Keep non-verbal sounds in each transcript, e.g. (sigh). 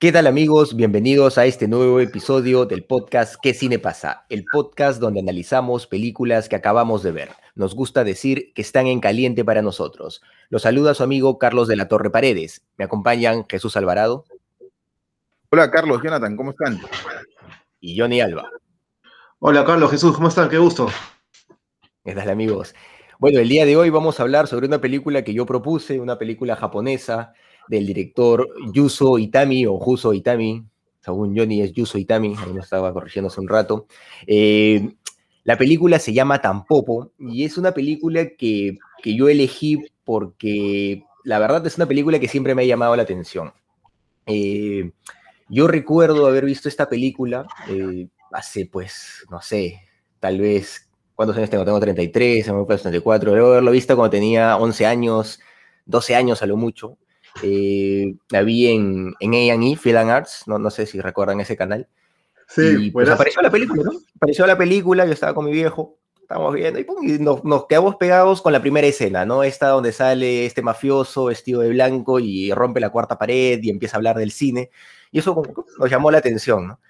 ¿Qué tal amigos? Bienvenidos a este nuevo episodio del podcast ¿Qué cine pasa? El podcast donde analizamos películas que acabamos de ver. Nos gusta decir que están en caliente para nosotros. Los saluda su amigo Carlos de la Torre Paredes. Me acompañan Jesús Alvarado. Hola Carlos, Jonathan, ¿cómo están? Y Johnny Alba. Hola Carlos, Jesús, ¿cómo están? Qué gusto. ¿Qué tal amigos? Bueno, el día de hoy vamos a hablar sobre una película que yo propuse, una película japonesa del director Yuso Itami o Juso Itami, según Johnny es Yuso Itami, ahí me estaba corrigiendo hace un rato. Eh, la película se llama Tampopo y es una película que, que, yo elegí porque la verdad es una película que siempre me ha llamado la atención. Eh, yo recuerdo haber visto esta película eh, hace, pues, no sé, tal vez, ¿cuántos años tengo? Tengo 33, me 34, debo haberlo visto cuando tenía 11 años, 12 años a lo mucho. Eh, la vi en, en A&E, Film and Arts, no, no sé si recuerdan ese canal. Sí, y pues apareció la película, ¿no? Apareció la película, yo estaba con mi viejo, estábamos viendo, y, pum, y nos, nos, quedamos pegados con la primera escena, ¿no? Esta donde sale este mafioso vestido de blanco y rompe la cuarta pared y empieza a hablar del cine, y eso nos llamó la atención, ¿no?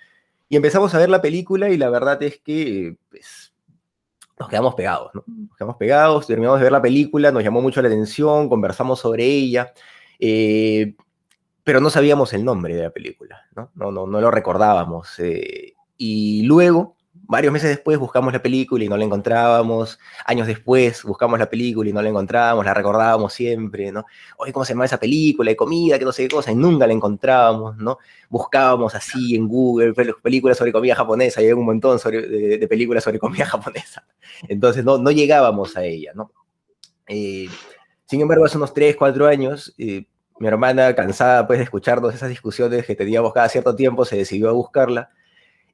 Y empezamos a ver la película y la verdad es que, pues, nos quedamos pegados, ¿no? Nos quedamos pegados, terminamos de ver la película, nos llamó mucho la atención, conversamos sobre ella, eh, pero no sabíamos el nombre de la película, ¿no? No, no, no lo recordábamos. Eh, y luego, varios meses después, buscamos la película y no la encontrábamos. Años después, buscamos la película y no la encontrábamos, la recordábamos siempre, ¿no? Oye, ¿cómo se llama esa película? De comida, que no sé qué cosa, y nunca la encontrábamos, ¿no? Buscábamos así en Google películas sobre comida japonesa, y hay un montón sobre, de, de, películas sobre comida (laughs) japonesa. Entonces, no, no llegábamos a ella, ¿no? Eh, sin embargo, hace unos 3, 4 años, eh, mi hermana, cansada pues, de escucharnos esas discusiones que teníamos cada cierto tiempo, se decidió a buscarla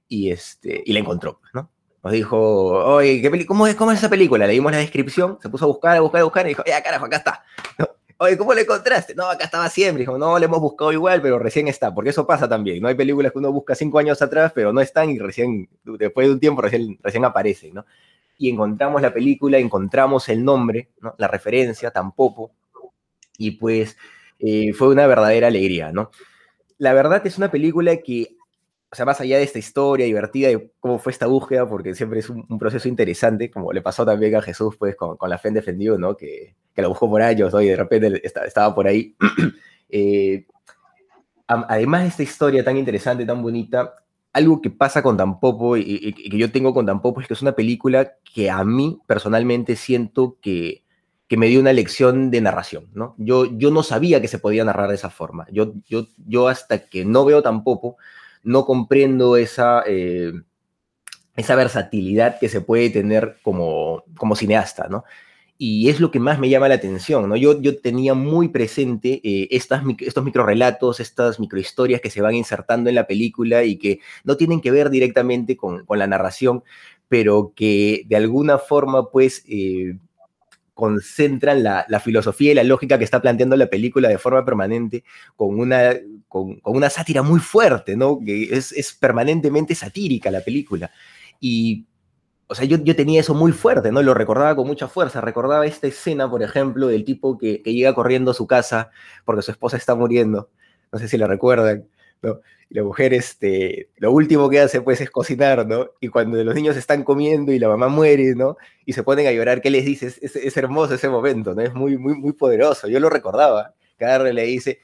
y, este, y la encontró, ¿no? Nos dijo, oye, ¿qué ¿cómo, es, ¿cómo es esa película? Le dimos la descripción, se puso a buscar, a buscar, a buscar, y dijo, ya carajo, acá está. ¿No? Oye, ¿cómo la encontraste? No, acá estaba siempre. Dijo, no, la hemos buscado igual, pero recién está, porque eso pasa también. No hay películas que uno busca cinco años atrás, pero no están y recién, después de un tiempo, recién, recién aparecen, ¿no? Y encontramos la película, encontramos el nombre, ¿no? la referencia, tampoco, y pues eh, fue una verdadera alegría, ¿no? La verdad es una película que, o sea, más allá de esta historia divertida de cómo fue esta búsqueda, porque siempre es un, proceso interesante, como le pasó también a Jesús, pues, con, con la fe en defendido, ¿no? Que, que la buscó por años, ¿no? Y de repente estaba, estaba por ahí. (clears throat) eh, además de esta historia tan interesante, tan bonita, algo que pasa con Tampopo y, que yo tengo con Tampopo es que es una película que a mí personalmente siento que que me dio una lección de narración, ¿no? Yo, yo no sabía que se podía narrar de esa forma. Yo, yo, yo hasta que no veo tampoco, no comprendo esa, eh, esa versatilidad que se puede tener como, como cineasta, ¿no? Y es lo que más me llama la atención, ¿no? Yo, yo tenía muy presente eh, estas, estos microrelatos, estas microhistorias que se van insertando en la película y que no tienen que ver directamente con, con la narración, pero que de alguna forma, pues, eh, concentran la, la, filosofía y la lógica que está planteando la película de forma permanente con una, con, una sátira muy fuerte, ¿no? Que es, es, permanentemente satírica la película. Y, o sea, yo, yo, tenía eso muy fuerte, ¿no? Lo recordaba con mucha fuerza. Recordaba esta escena, por ejemplo, del tipo que, que llega corriendo a su casa porque su esposa está muriendo. No sé si la recuerdan. ¿no? Y la mujer, este, lo último que hace, pues, es cocinar, ¿no? Y cuando los niños están comiendo y la mamá muere, ¿no? Y se ponen a llorar, ¿qué les dice? Es, es, es hermoso ese momento, ¿no? Es muy, muy, muy poderoso. Yo lo recordaba. Cada le dice,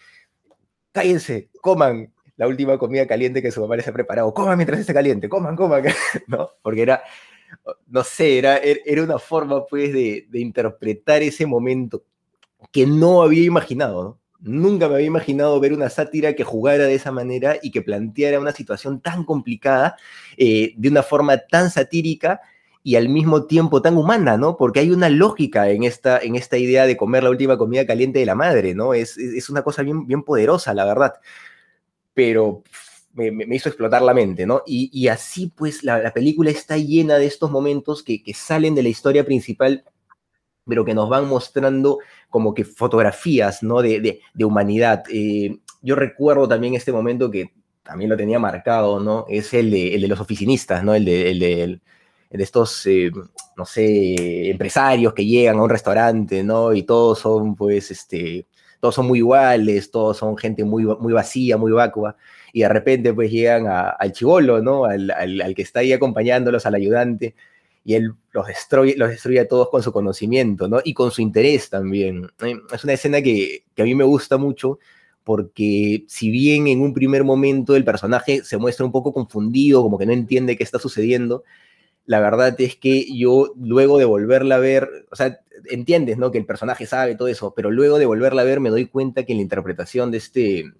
cállense, coman la última comida caliente que su mamá les ha preparado. Coman mientras esté caliente, coman, coman, (laughs) ¿no? Porque era, no sé, era, era una forma, pues, de, interpretar ese momento que no había imaginado. Nunca me había imaginado ver una sátira que jugara de esa manera y que planteara una situación tan complicada eh, de una forma tan satírica y al mismo tiempo tan humana, ¿no? Porque hay una lógica en esta, en esta idea de comer la última comida caliente de la madre, ¿no? Es, es una cosa bien, bien poderosa, la verdad. Pero me, hizo explotar la mente, ¿no? Y, así, pues, la, la, película está llena de estos momentos que, que salen de la historia principal pero que nos van mostrando como que fotografías, ¿no? De, de, humanidad. Eh, yo recuerdo también este momento que también lo tenía marcado, ¿no? Es el de, el de los oficinistas, ¿no? El de, el de, el de estos, eh, no sé, empresarios que llegan a un restaurante, ¿no? Y todos son, pues, este, todos son muy iguales, todos son gente muy, muy vacía, muy vacua, y de repente, pues, llegan al chivolo, ¿no? Al, al, al que está ahí acompañándolos, al ayudante, y él los destruye, los destruye a todos con su conocimiento, ¿no? Y con su interés también. Es una escena que, que, a mí me gusta mucho porque si bien en un primer momento el personaje se muestra un poco confundido, como que no entiende qué está sucediendo, la verdad es que yo luego de volverla a ver, o sea, entiendes, ¿no? Que el personaje sabe todo eso, pero luego de volverla a ver me doy cuenta que la interpretación de este,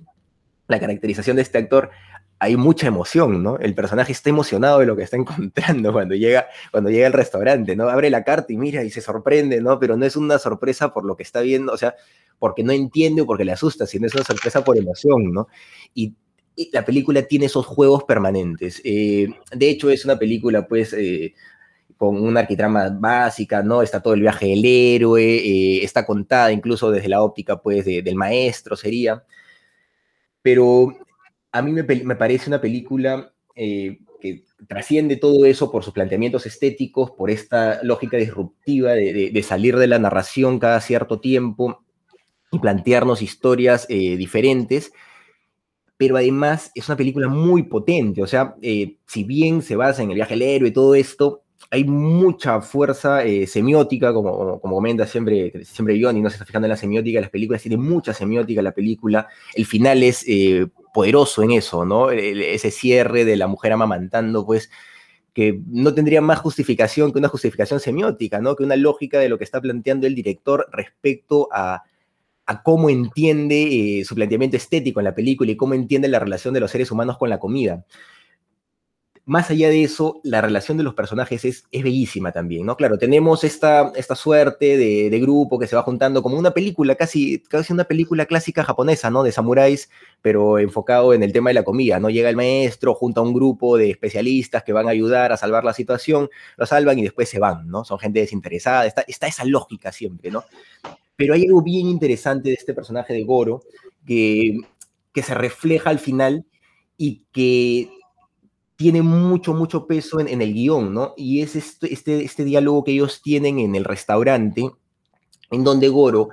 la caracterización de este actor, hay mucha emoción, ¿no? El personaje está emocionado de lo que está (laughs) encontrando cuando llega, cuando llega al restaurante, ¿no? Abre la carta y mira y se sorprende, ¿no? Pero no es una sorpresa por lo que está viendo, o sea, porque no entiende o porque le asusta, sino es una sorpresa por emoción, ¿no? Y, la película tiene esos juegos permanentes. Eh, de hecho, es una película, pues, eh, con una arquitrama básica, ¿no? Está todo el viaje del héroe, eh, está contada incluso desde la óptica, pues, de, del maestro, sería. Pero a mí me, me parece una película eh, que trasciende todo eso por sus planteamientos estéticos, por esta lógica disruptiva de, salir de la narración cada cierto tiempo y plantearnos historias eh, diferentes, pero además es una película muy potente, o sea, eh, si bien se basa en el viaje del héroe y todo esto, hay mucha fuerza eh, semiótica, como, como, comenta siempre, siempre Johnny, no se está fijando en la semiótica de las películas, tiene mucha semiótica la película, el final es eh, poderoso en eso, ¿no? Ese cierre de la mujer amamantando, pues, que no tendría más justificación que una justificación semiótica, ¿no? Que una lógica de lo que está planteando el director respecto a, a cómo entiende eh, su planteamiento estético en la película y cómo entiende la relación de los seres humanos con la comida más allá de eso, la relación de los personajes es, bellísima también, ¿no? Claro, tenemos esta, esta suerte de, grupo que se va juntando como una película, casi, casi una película clásica japonesa, ¿no? De samuráis, pero enfocado en el tema de la comida, ¿no? Llega el maestro, junto a un grupo de especialistas que van a ayudar a salvar la situación, lo salvan y después se van, ¿no? Son gente desinteresada, está, está esa lógica siempre, ¿no? Pero hay algo bien interesante de este personaje de Goro que, que se refleja al final y que tiene mucho, mucho peso en, en el guion, ¿no? Y es este, este, este, diálogo que ellos tienen en el restaurante, en donde Goro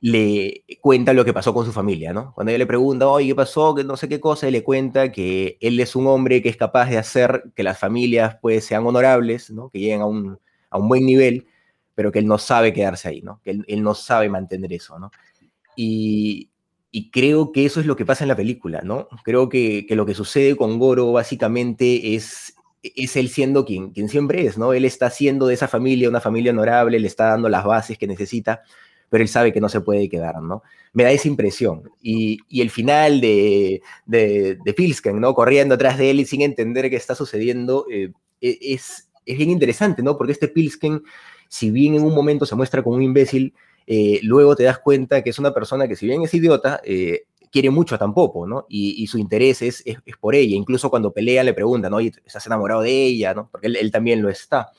le cuenta lo que pasó con su familia, ¿no? Cuando ella le pregunta, oye, ¿qué pasó? Que no sé qué cosa, él le cuenta que él es un hombre que es capaz de hacer que las familias, pues, sean honorables, ¿no? Que lleguen a un, a un buen nivel, pero que él no sabe quedarse ahí, ¿no? Que él, él no sabe mantener eso, ¿no? Y, y creo que eso es lo que pasa en la película, ¿no? Creo que, que lo que sucede con Goro básicamente es, es él siendo quien, quien siempre es, ¿no? Él está haciendo de esa familia una familia honorable, le está dando las bases que necesita, pero él sabe que no se puede quedar, ¿no? Me da esa impresión. Y, y el final de, de, de, Pilsken, ¿no? Corriendo atrás de él y sin entender qué está sucediendo, eh, es, es bien interesante, ¿no? Porque este Pilsken, si bien en un momento se muestra como un imbécil, eh, luego te das cuenta que es una persona que si bien es idiota, eh, quiere mucho a Tampopo, ¿no? Y, y su interés es, por ella. Incluso cuando pelea le preguntan, oye, ¿estás enamorado de ella? ¿no? Porque él, él, también lo está.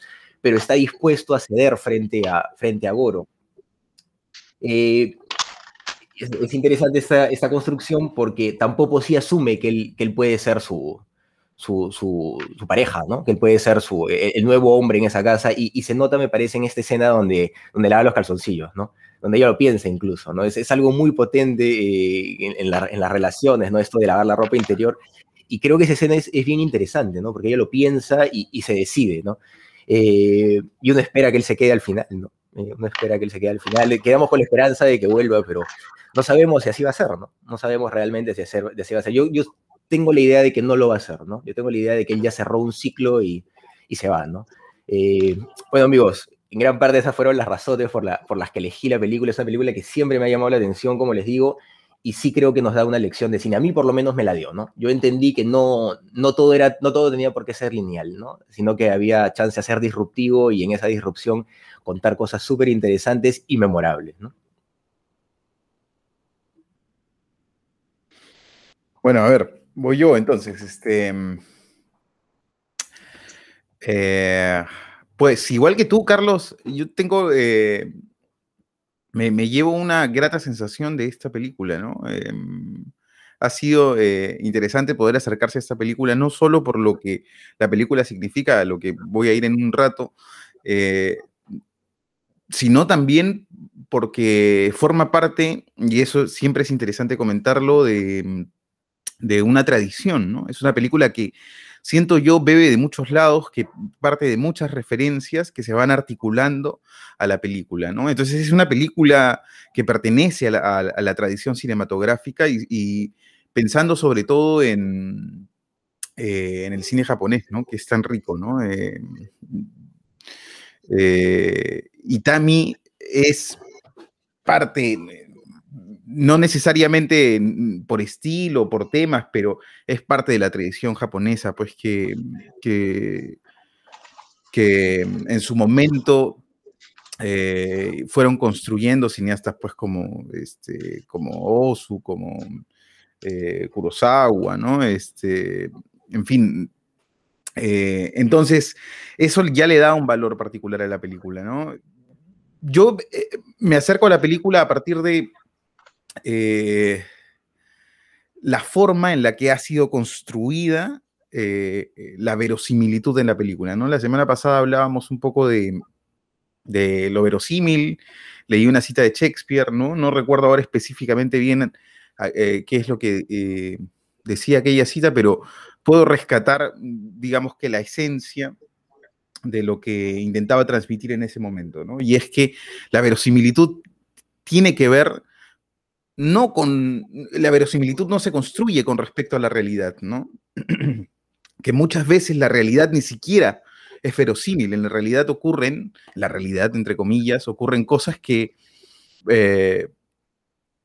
Pero está dispuesto a ceder frente a, frente a Goro. Eh, es, es, interesante esta, esta, construcción porque Tampopo sí asume que él, que él puede ser su, su, pareja, ¿no? Que él puede ser su, el nuevo hombre en esa casa y, se nota, me parece, en esta escena donde, donde lava los calzoncillos, ¿no? Donde ella lo piensa incluso, ¿no? Es, es algo muy potente eh, en, la, en, las relaciones, ¿no? Esto de lavar la ropa interior. Y creo que esa escena es, bien interesante, ¿no? Porque ella lo piensa y, se decide, ¿no? Eh, y uno espera que él se quede al final, ¿no? Eh, uno espera que él se quede al final. Quedamos con la esperanza de que vuelva, pero no sabemos si así va a ser, ¿no? No sabemos realmente si, así va a ser. Yo tengo la idea de que no lo va a hacer, ¿no? Yo tengo la idea de que él ya cerró un ciclo y, y se va, ¿no? Eh, bueno, amigos, en gran parte esas fueron las razones por, la, por, las que elegí la película. Es una película que siempre me ha llamado la atención, como les digo, y sí creo que nos da una lección de cine. A mí por lo menos me la dio, ¿no? Yo entendí que no, no, todo, era, no todo tenía por qué ser lineal, ¿no? Sino que había chance de ser disruptivo y en esa disrupción contar cosas súper interesantes y memorables, ¿no? Bueno, a ver, voy yo entonces. Este, eh, pues igual que tú, Carlos, yo tengo eh, me, llevo una grata sensación de esta película, ¿no? Em, ha sido eh, interesante poder acercarse a esta película, no solo por lo que la película significa, lo que voy a ir en un rato, sino también porque forma parte, y eso siempre es interesante comentarlo, de, de una tradición, ¿no? Es una película que siento yo, bebe de muchos lados, que parte de muchas referencias que se van articulando a la película, ¿no? Entonces es una película que pertenece a la, tradición cinematográfica y, pensando sobre todo en, eh, en el cine japonés, ¿no? Que es tan rico, ¿no? Eh, eh, Itami es parte, no necesariamente por estilo, por temas, pero es parte de la tradición japonesa, pues que, que, en su momento eh, fueron construyendo cineastas pues como, este, como Osu, como eh, Kurosawa, ¿no? Este, en fin. Eh, entonces, eso ya le da un valor particular a la película, ¿no? Yo me acerco a la película a partir de eh, la forma en la que ha sido construida eh, eh, la verosimilitud en la película. ¿no? La semana pasada hablábamos un poco de, lo verosímil, leí una cita de Shakespeare, no, no recuerdo ahora específicamente bien qué es lo que decía aquella cita, pero puedo rescatar, digamos que la esencia de lo que intentaba transmitir en ese momento, ¿no? Y es que la verosimilitud tiene que ver no con, la verosimilitud no se construye con respecto a la realidad, ¿no? (clears throat) que muchas veces la realidad ni siquiera es verosímil, en la realidad ocurren, la realidad entre comillas, ocurren cosas que, eh,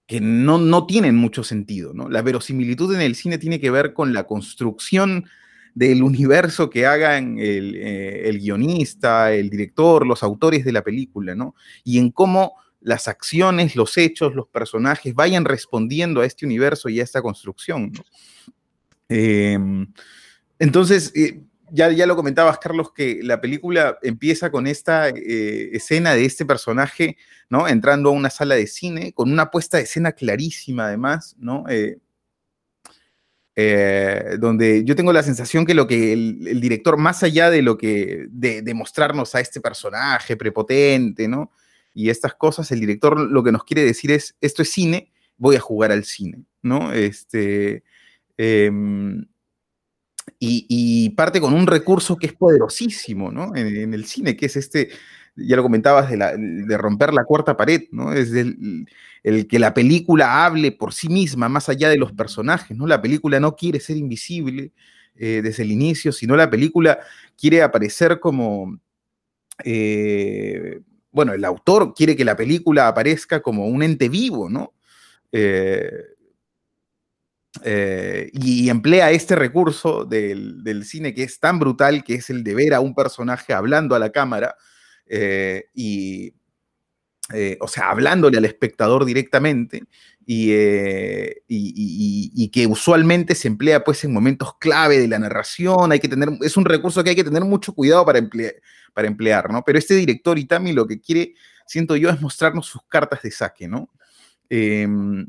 que no, no, tienen mucho sentido, ¿no? La verosimilitud en el cine tiene que ver con la construcción del universo que hagan el, eh, el guionista, el director, los autores de la película, ¿no? Y en cómo las acciones, los hechos, los personajes vayan respondiendo a este universo y a esta construcción. Em, entonces, eh, ya, ya lo comentabas, Carlos, que la película empieza con esta eh, escena de este personaje, ¿no? Entrando a una sala de cine, con una puesta de escena clarísima, además, ¿no? Eh, donde yo tengo la sensación que lo que el, director, más allá de lo que, de, de, mostrarnos a este personaje prepotente, ¿no? Y estas cosas, el director lo que nos quiere decir es, esto es cine, voy a jugar al cine, ¿no? Este, em, y, parte con un recurso que es poderosísimo, ¿no? En, el cine, que es este, ya lo comentabas, de, romper la cuarta pared, ¿no? Es el, que la película hable por sí misma, más allá de los personajes, ¿no? La película no quiere ser invisible eh, desde el inicio, sino la película quiere aparecer como... Eh, bueno, el autor quiere que la película aparezca como un ente vivo, ¿no? Eh, eh, y, emplea este recurso del, cine que es tan brutal, que es el de ver a un personaje hablando a la cámara eh, y, o sea, hablándole al espectador directamente y, y, que usualmente se emplea pues en momentos clave de la narración, hay que tener, es un recurso que hay que tener mucho cuidado para emplear para emplear, ¿no? Pero este director Itami lo que quiere, siento yo, es mostrarnos sus cartas de saque, ¿no? Em,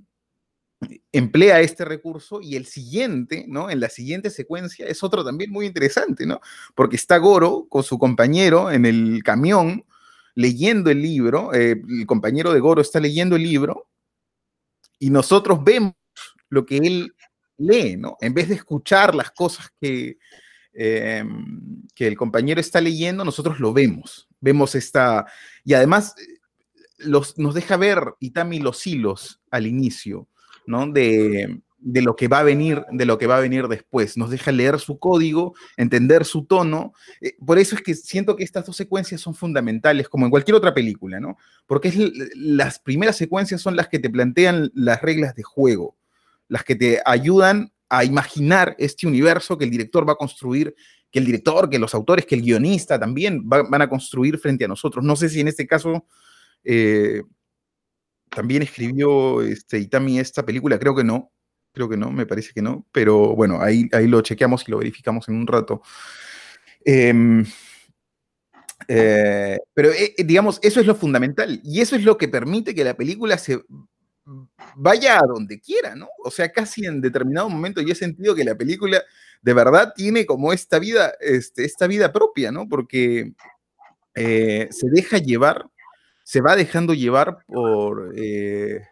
emplea este recurso y el siguiente, ¿no? En la siguiente secuencia es otro también muy interesante, ¿no? Porque está Goro con su compañero en el camión leyendo el libro, eh, el compañero de Goro está leyendo el libro y nosotros vemos lo que él lee, ¿no? En vez de escuchar las cosas que, Em, que el compañero está leyendo, nosotros lo vemos. Vemos esta. Y además nos deja ver Itami los hilos al inicio, ¿no? De, de lo que va a venir, de lo que va a venir después. Nos deja leer su código, entender su tono. Eh, por eso es que siento que estas dos secuencias son fundamentales, como en cualquier otra película, ¿no? Porque las primeras secuencias son las que te plantean las reglas de juego, las que te ayudan a imaginar este universo que el director va a construir, que el director, que los autores, que el guionista también van a construir frente a nosotros. No sé si en este caso eh, también escribió este, Itami esta película, creo que no, creo que no, me parece que no, pero bueno, ahí, ahí lo chequeamos y lo verificamos en un rato. Em, eh, pero eh, digamos, eso es lo fundamental y eso es lo que permite que la película se vaya a donde quiera, ¿no? O sea, casi en determinado momento yo he sentido que la película de verdad tiene como esta vida, este, esta vida propia, ¿no? Porque eh, se deja llevar se va dejando llevar por, eh,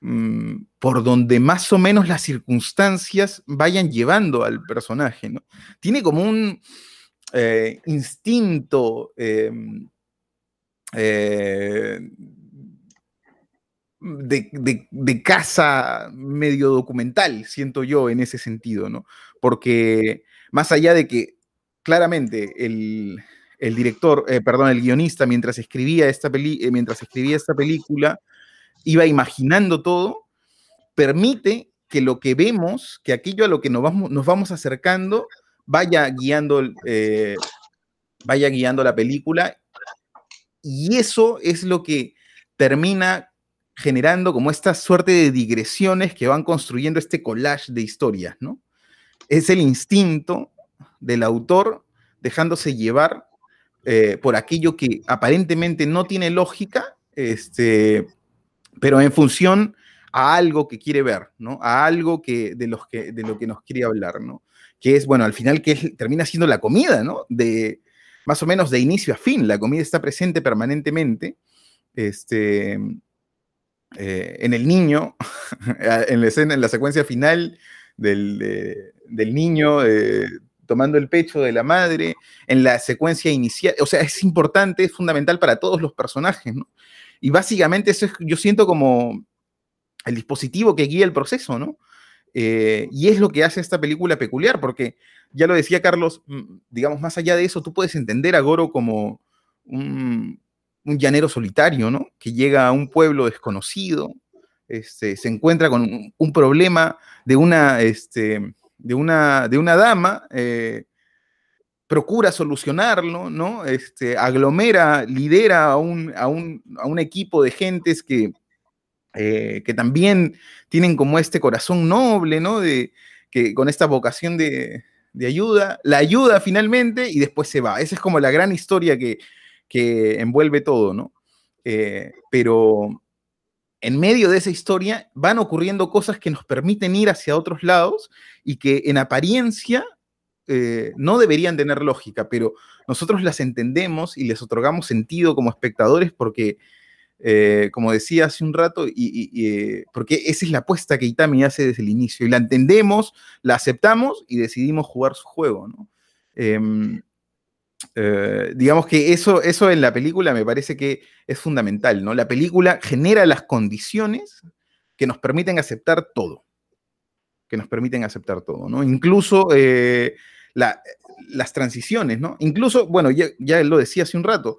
mm, por donde más o menos las circunstancias vayan llevando al personaje, ¿no? Tiene como un eh, instinto eh, de, de, casa medio documental, siento yo, en ese sentido, ¿no? Porque más allá de que claramente el, el director, eh, perdón, el guionista, mientras escribía, esta peli eh, mientras escribía esta película, iba imaginando todo, permite que lo que vemos, que aquello a lo que nos vamos, nos vamos acercando, vaya guiando, eh, vaya guiando la película. Y eso es lo que termina generando como esta suerte de digresiones que van construyendo este collage de historias, ¿no? Es el instinto del autor dejándose llevar eh, por aquello que aparentemente no tiene lógica, este, pero en función a algo que quiere ver, ¿no? A algo que, de, los que, de lo que nos quiere hablar, ¿no? Que es, bueno, al final que termina siendo la comida, ¿no? De más o menos de inicio a fin, la comida está presente permanentemente, este, eh, en el niño, (laughs) en la escena, en la secuencia final del, del niño, eh, tomando el pecho de la madre, en la secuencia inicial, o sea, es importante, es fundamental para todos los personajes, ¿no? Y básicamente eso es, yo siento como el dispositivo que guía el proceso, ¿no? Eh, y es lo que hace esta película peculiar, porque ya lo decía Carlos, mm, digamos, más allá de eso, tú puedes entender a Goro como un, llanero solitario, ¿no? Que llega a un pueblo desconocido, este, se encuentra con un, un problema de una, este, de una, de una dama, eh, procura solucionarlo, ¿no? Este, aglomera, lidera a un, a un, equipo de gentes que, eh, que también tienen como este corazón noble, ¿no? De, que, con esta vocación de, ayuda, la ayuda finalmente y después se va. Esa es como la gran historia que, que envuelve todo, ¿no? Eh, pero en medio de esa historia van ocurriendo cosas que nos permiten ir hacia otros lados y que en apariencia eh, no deberían tener lógica, pero nosotros las entendemos y les otorgamos sentido como espectadores porque, eh, como decía hace un rato, y, porque esa es la apuesta que Itami hace desde el inicio, y la entendemos, la aceptamos y decidimos jugar su juego, ¿no? Em, eh, digamos que eso, eso en la película me parece que es fundamental, ¿no? La película genera las condiciones que nos permiten aceptar todo, que nos permiten aceptar todo, ¿no? Incluso eh, las transiciones, ¿no? Incluso, bueno, ya, ya, lo decía hace un rato,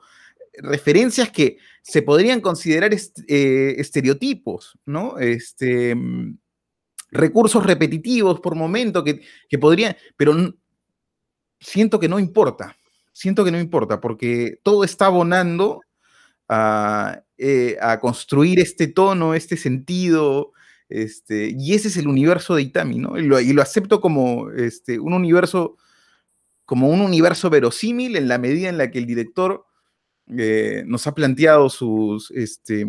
referencias que se podrían considerar eh, estereotipos, ¿no? Este, mm, recursos repetitivos por momento que, que podrían, pero siento que no importa, siento que no importa, porque todo está abonando a, eh, construir este tono, este sentido, este, y ese es el universo de Itami, ¿no? Y lo, acepto como este, un universo, como un universo verosímil en la medida en la que el director eh, nos ha planteado sus, este,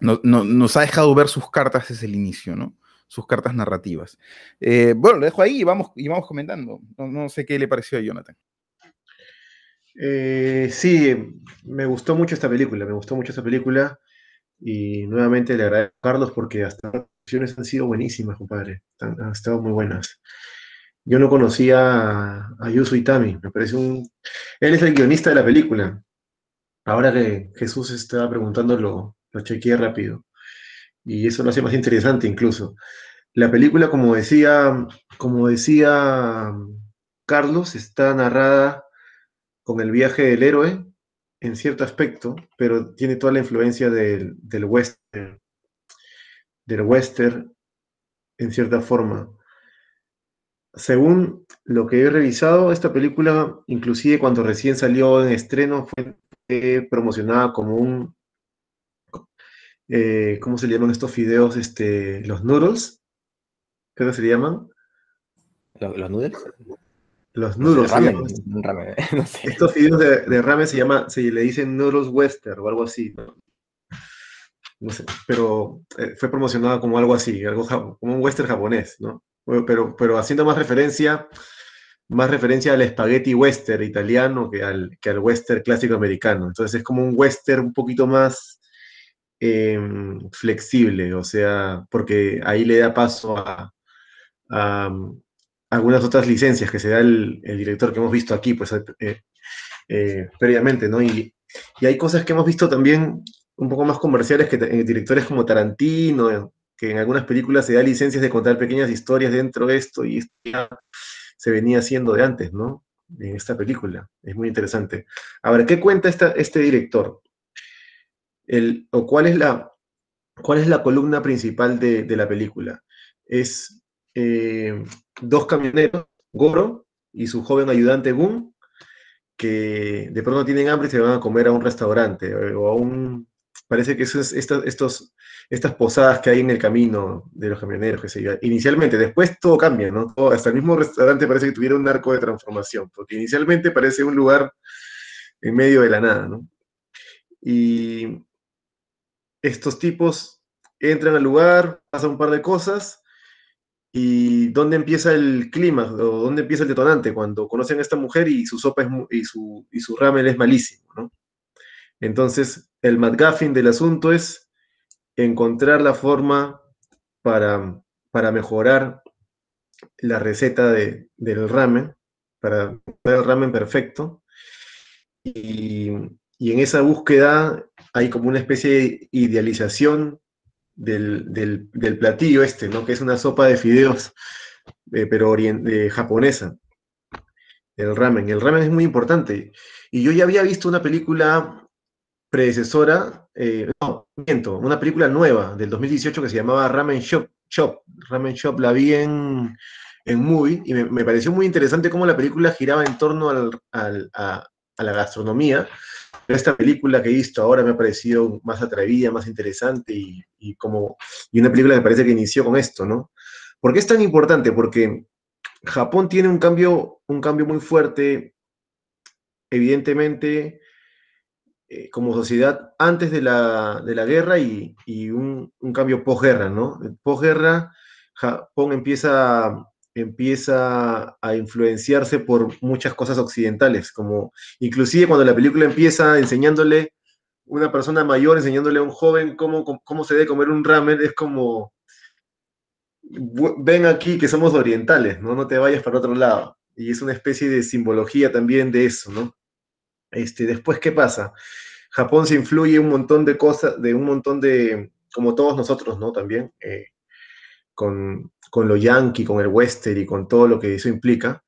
nos ha dejado ver sus cartas desde el inicio, ¿no? Sus cartas narrativas. Eh, bueno, lo dejo ahí y vamos, y vamos comentando. No, no sé qué le pareció a Jonathan. Eh, sí, me gustó mucho esta película, me gustó mucho esta película y nuevamente le agradezco a Carlos porque las opciones han sido buenísimas, compadre, han, estado muy buenas. Yo no conocía a, a Yusu Itami, me parece un... Él es el guionista de la película. Ahora que Jesús estaba preguntando, lo, lo chequeé rápido. Y eso lo hace más interesante incluso. la película, como decía, como decía Carlos, está narrada con el viaje del héroe en cierto aspecto, pero tiene toda la influencia del, del western, del western en cierta forma. Según lo que he revisado, esta película, inclusive cuando recién salió en estreno, fue promocionada como un, eh, ¿cómo se llaman estos fideos? Este, los noodles, ¿qué se llaman? ¿Los, noodles? Los noodles. Ramen, ramen, (laughs) no sé. Estos fideos de, de, ramen se llama, se le dicen noodles western o algo así. ¿no? no sé, pero eh, fue promocionado como algo así, algo como un western japonés, ¿no? Pero, pero haciendo más referencia, más referencia al spaghetti western italiano que al, que al western clásico americano. Entonces es como un western un poquito más em, flexible, o sea, porque ahí le da paso a, algunas otras licencias que se da el, director que hemos visto aquí, pues eh, eh, previamente, ¿no? Y, y hay cosas que hemos visto también un poco más comerciales que eh, directores como Tarantino, que en algunas películas se da licencias de contar pequeñas historias dentro de esto y esto ya se venía haciendo de antes, ¿no? En esta película. Es muy interesante. Ahora, ¿qué cuenta esta, este director? El, ¿O cuál es, la, cuál es la columna principal de, la película? Es eh, dos camioneros, Goro y su joven ayudante Gun, que de pronto tienen hambre y se van a comer a un restaurante eh, o a un Parece que eso es estos, estas posadas que hay en el camino de los camioneros, que se Inicialmente, después todo cambia, ¿no? hasta el mismo restaurante parece que tuviera un arco de transformación, porque inicialmente parece un lugar en medio de la nada. Y estos tipos entran al lugar, pasan un par de cosas, y dónde empieza el clima, o dónde empieza el detonante, cuando conocen a esta mujer y su sopa es, y, su, y su ramen es malísimo, ¿no? Entonces, el McGuffin del asunto es encontrar la forma para, para mejorar la receta de, del ramen, para hacer el ramen perfecto. Y, en esa búsqueda hay como una especie de idealización del, platillo este, ¿no? que es una sopa de fideos, eh, pero japonesa, el ramen. El ramen es muy importante. Y yo ya había visto una película predecesora, eh, no, miento, una película nueva del 2018 que se llamaba Ramen Shop. Shop. Ramen Shop la vi en, en Movie y me, pareció muy interesante cómo la película giraba en torno al, a, la gastronomía. Esta película que he visto ahora me ha parecido más atrevida, más interesante y, y, como, y una película me parece que inició con esto, ¿no? ¿Por qué es tan importante? Porque Japón tiene un cambio, un cambio muy fuerte, evidentemente, eh, como sociedad antes de la, guerra y, un, cambio posguerra, ¿no? Posguerra, Japón empieza, empieza a influenciarse por muchas cosas occidentales, como inclusive cuando la película empieza enseñándole una persona mayor, enseñándole a un joven cómo, cómo se debe comer un ramen, es como, ven aquí que somos orientales, ¿no? No te vayas para otro lado. Y es una especie de simbología también de eso, ¿no? Este, después, ¿qué pasa? Japón se influye un montón de cosas, de un montón de, como todos nosotros, ¿no? También, eh, con, con, lo yankee, con el western y con todo lo que eso implica.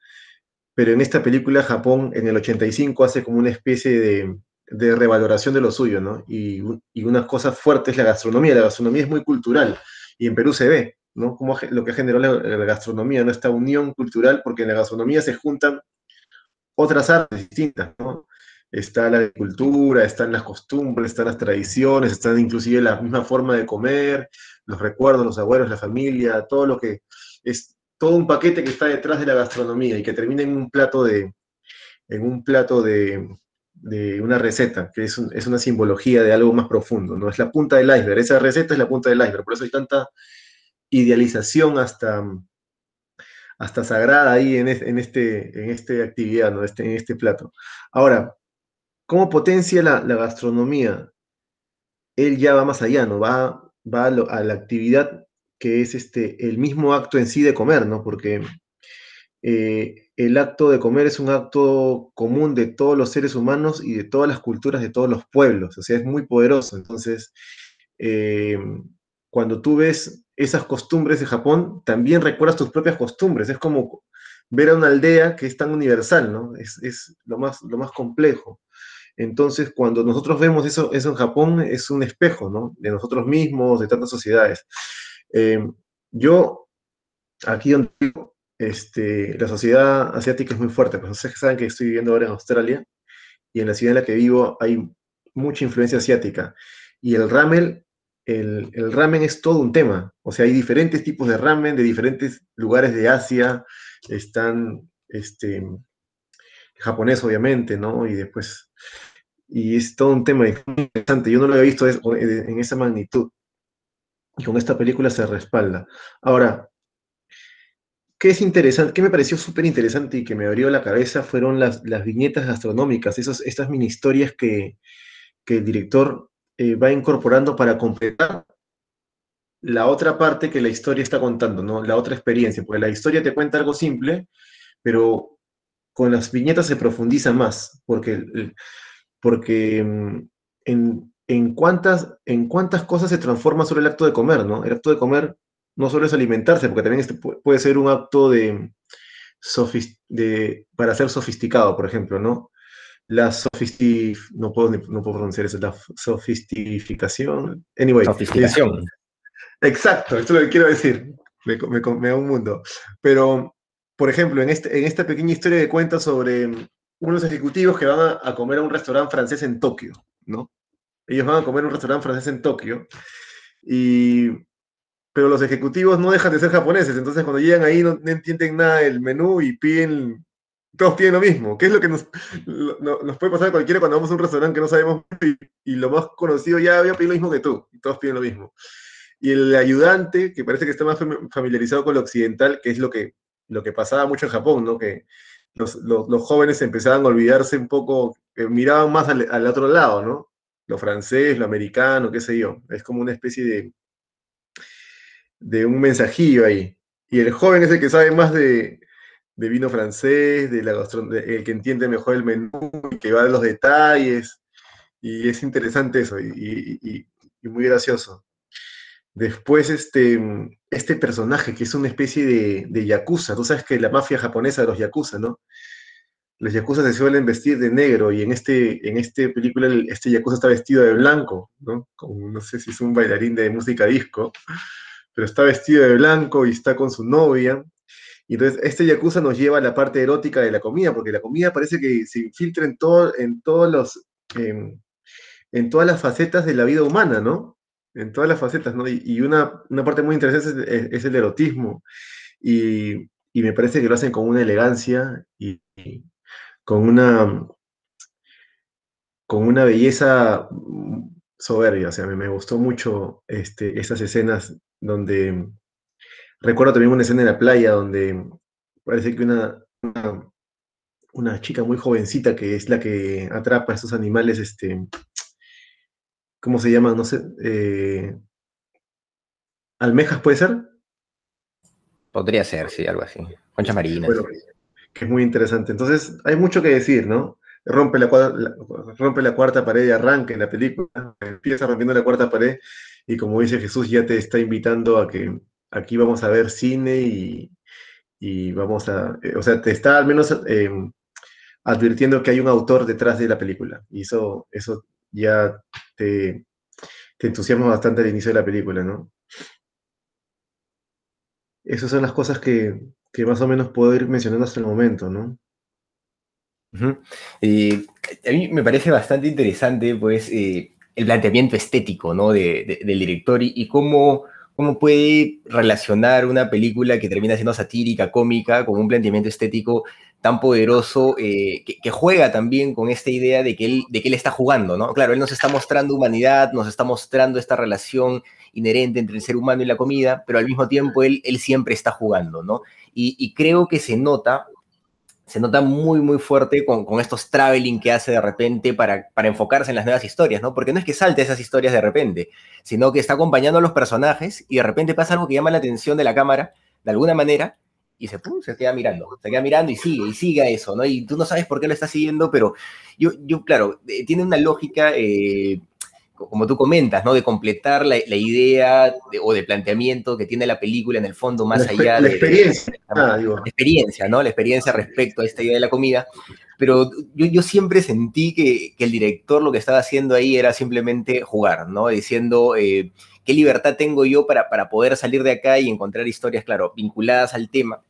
Pero en esta película, Japón en el 85 hace como una especie de, de revaloración de lo suyo, ¿no? Y, y una cosa fuerte es la gastronomía. La gastronomía es muy cultural y en Perú se ve, ¿no? Como lo que generó la, la gastronomía, ¿no? Esta unión cultural, porque en la gastronomía se juntan otras artes distintas, ¿no? Está la agricultura, están las costumbres, están las tradiciones, están inclusive la misma forma de comer, los recuerdos, los abuelos, la familia, todo lo que es todo un paquete que está detrás de la gastronomía y que termina en un plato de, en un plato de, una receta, que es, es, una simbología de algo más profundo, ¿no? Es la punta del iceberg, esa receta es la punta del iceberg, por eso hay tanta idealización hasta, hasta sagrada ahí en, este, en este actividad, ¿no? este, en este plato. Ahora, ¿Cómo potencia la, gastronomía? Él ya va más allá, ¿no? Va, va a, la actividad que es este, el mismo acto en sí de comer, ¿no? Porque eh, el acto de comer es un acto común de todos los seres humanos y de todas las culturas de todos los pueblos, o sea, es muy poderoso. Entonces, eh, cuando tú ves esas costumbres de Japón, también recuerdas tus propias costumbres. Es como ver a una aldea que es tan universal, ¿no? Es, es lo, más, lo más complejo. Entonces, cuando nosotros vemos eso, eso en Japón, es un espejo, ¿no? De nosotros mismos, de tantas sociedades. Eh, yo, aquí donde vivo, este, la sociedad asiática es muy fuerte, pues ustedes saben que estoy viviendo ahora en Australia y en la ciudad en la que vivo hay mucha influencia asiática. Y el ramen, el, el ramen es todo un tema. O sea, hay diferentes tipos de ramen de diferentes lugares de Asia. Están, este, japonés obviamente, ¿no? Y después, y es todo un tema interesante. Yo no lo había visto en esa magnitud. Y con esta película se respalda. Ahora, ¿qué es interesante? ¿Qué me pareció súper interesante y que me abrió la cabeza fueron las, las viñetas gastronómicas, esos, estas mini historias que, que el director eh, va incorporando para completar la otra parte que la historia está contando, ¿no? La otra experiencia, porque la historia te cuenta algo simple, pero con las viñetas se profundiza más, porque, porque mm, en, en, cuántas, en cuántas cosas se transforma sobre el acto de comer, ¿no? El acto de comer no solo es alimentarse, porque también este puede ser un acto de, de para ser sofisticado, por ejemplo, ¿no? La sofistic... no puedo, no puedo pronunciar eso, la sofistificación. Anyway. Sofisticación. (laughs) exacto, esto es lo que quiero decir. Me, me, me, da un mundo. Pero, por ejemplo, en, este, en esta pequeña historia de cuenta sobre unos ejecutivos que van a, a comer a un restaurante francés en Tokio, ¿no? Ellos van a comer a un restaurante francés en Tokio y pero los ejecutivos no dejan de ser japoneses, entonces cuando llegan ahí no, no entienden nada del menú y piden todos piden lo mismo. ¿Qué es lo que nos, lo, nos puede pasar a cualquiera cuando vamos a un restaurante que no sabemos y, y lo más conocido ya había pedido lo mismo que tú, y todos piden lo mismo. Y el ayudante, que parece que está más familiarizado con lo occidental, que es lo que, lo que pasaba mucho en Japón, ¿no? Que los, los, los jóvenes empezaban a olvidarse un poco, eh, miraban más al, al, otro lado, ¿no? Lo francés, lo americano, qué sé yo. Es como una especie de, de un mensajillo ahí. Y el joven es el que sabe más de, de vino francés, de la el que entiende mejor el menú, que va a los detalles, y es interesante eso, y, y, y, muy gracioso. Después, este, este personaje, que es una especie de, de yakuza, tú sabes que la mafia japonesa de los yakuza, ¿no? Los yakuza se suelen vestir de negro, y en este, en este película este yakuza está vestido de blanco, ¿no? No sé si es un bailarín de música disco, pero está vestido de blanco y está con su novia, y entonces este Yakuza nos lleva a la parte erótica de la comida, porque la comida parece que se infiltra en, todo, en, todos los, en todas las facetas de la vida humana, ¿no? En todas las facetas, ¿no? Y, una, una, parte muy interesante es, el erotismo. Y, y, me parece que lo hacen con una elegancia y, y con una con una belleza soberbia, o sea, me, me gustó mucho este, estas escenas donde Recuerdo también una escena en la playa donde parece que una, una, una, chica muy jovencita que es la que atrapa a estos animales, este, ¿cómo se llaman? No sé, eh, almejas puede ser. Podría ser, sí, algo así. Concha marina. Bueno, que es muy interesante. Entonces, hay mucho que decir, ¿no? Rompe la, la, rompe la cuarta pared y arranca en la película, empieza rompiendo la cuarta pared y como dice Jesús, ya te está invitando a que aquí vamos a ver cine y, y vamos a, eh, o sea, te está al menos eh, advirtiendo que hay un autor detrás de la película. Y eso, eso ya te, te entusiasma bastante al inicio de la película, ¿no? Esas son las cosas que, que más o menos puedo ir mencionando hasta el momento, ¿no? A mí me parece bastante interesante, pues, eh, el planteamiento estético, ¿no? De, de, del director y, y cómo cómo puede relacionar una película que termina siendo satírica, cómica, con un planteamiento estético tan poderoso eh, que, juega también con esta idea de que, él, de que él está jugando, ¿no? Claro, él nos está mostrando humanidad, nos está mostrando esta relación inherente entre el ser humano y la comida, pero al mismo tiempo él, él siempre está jugando, ¿no? Y, y creo que se nota se nota muy, muy fuerte con, con, estos traveling que hace de repente para, para enfocarse en las nuevas historias, ¿no? Porque no es que salte esas historias de repente, sino que está acompañando a los personajes y de repente pasa algo que llama la atención de la cámara, de alguna manera, y se, pum, se queda mirando, se queda mirando y sigue, y sigue eso, ¿no? Y tú no sabes por qué lo está siguiendo, pero yo, yo claro, eh, tiene una lógica eh, como tú comentas, ¿no? De completar la, la idea o de planteamiento que tiene la película en el fondo, más La, allá la de, experiencia. de- Ah, digo. la experiencia, ¿no? La experiencia respecto a esta idea de la comida. Pero yo, yo siempre sentí que, que el director lo que estaba haciendo ahí era simplemente jugar, ¿no? Diciendo, eh, ¿qué libertad tengo yo para, para poder salir de acá y encontrar historias, claro, vinculadas al tema?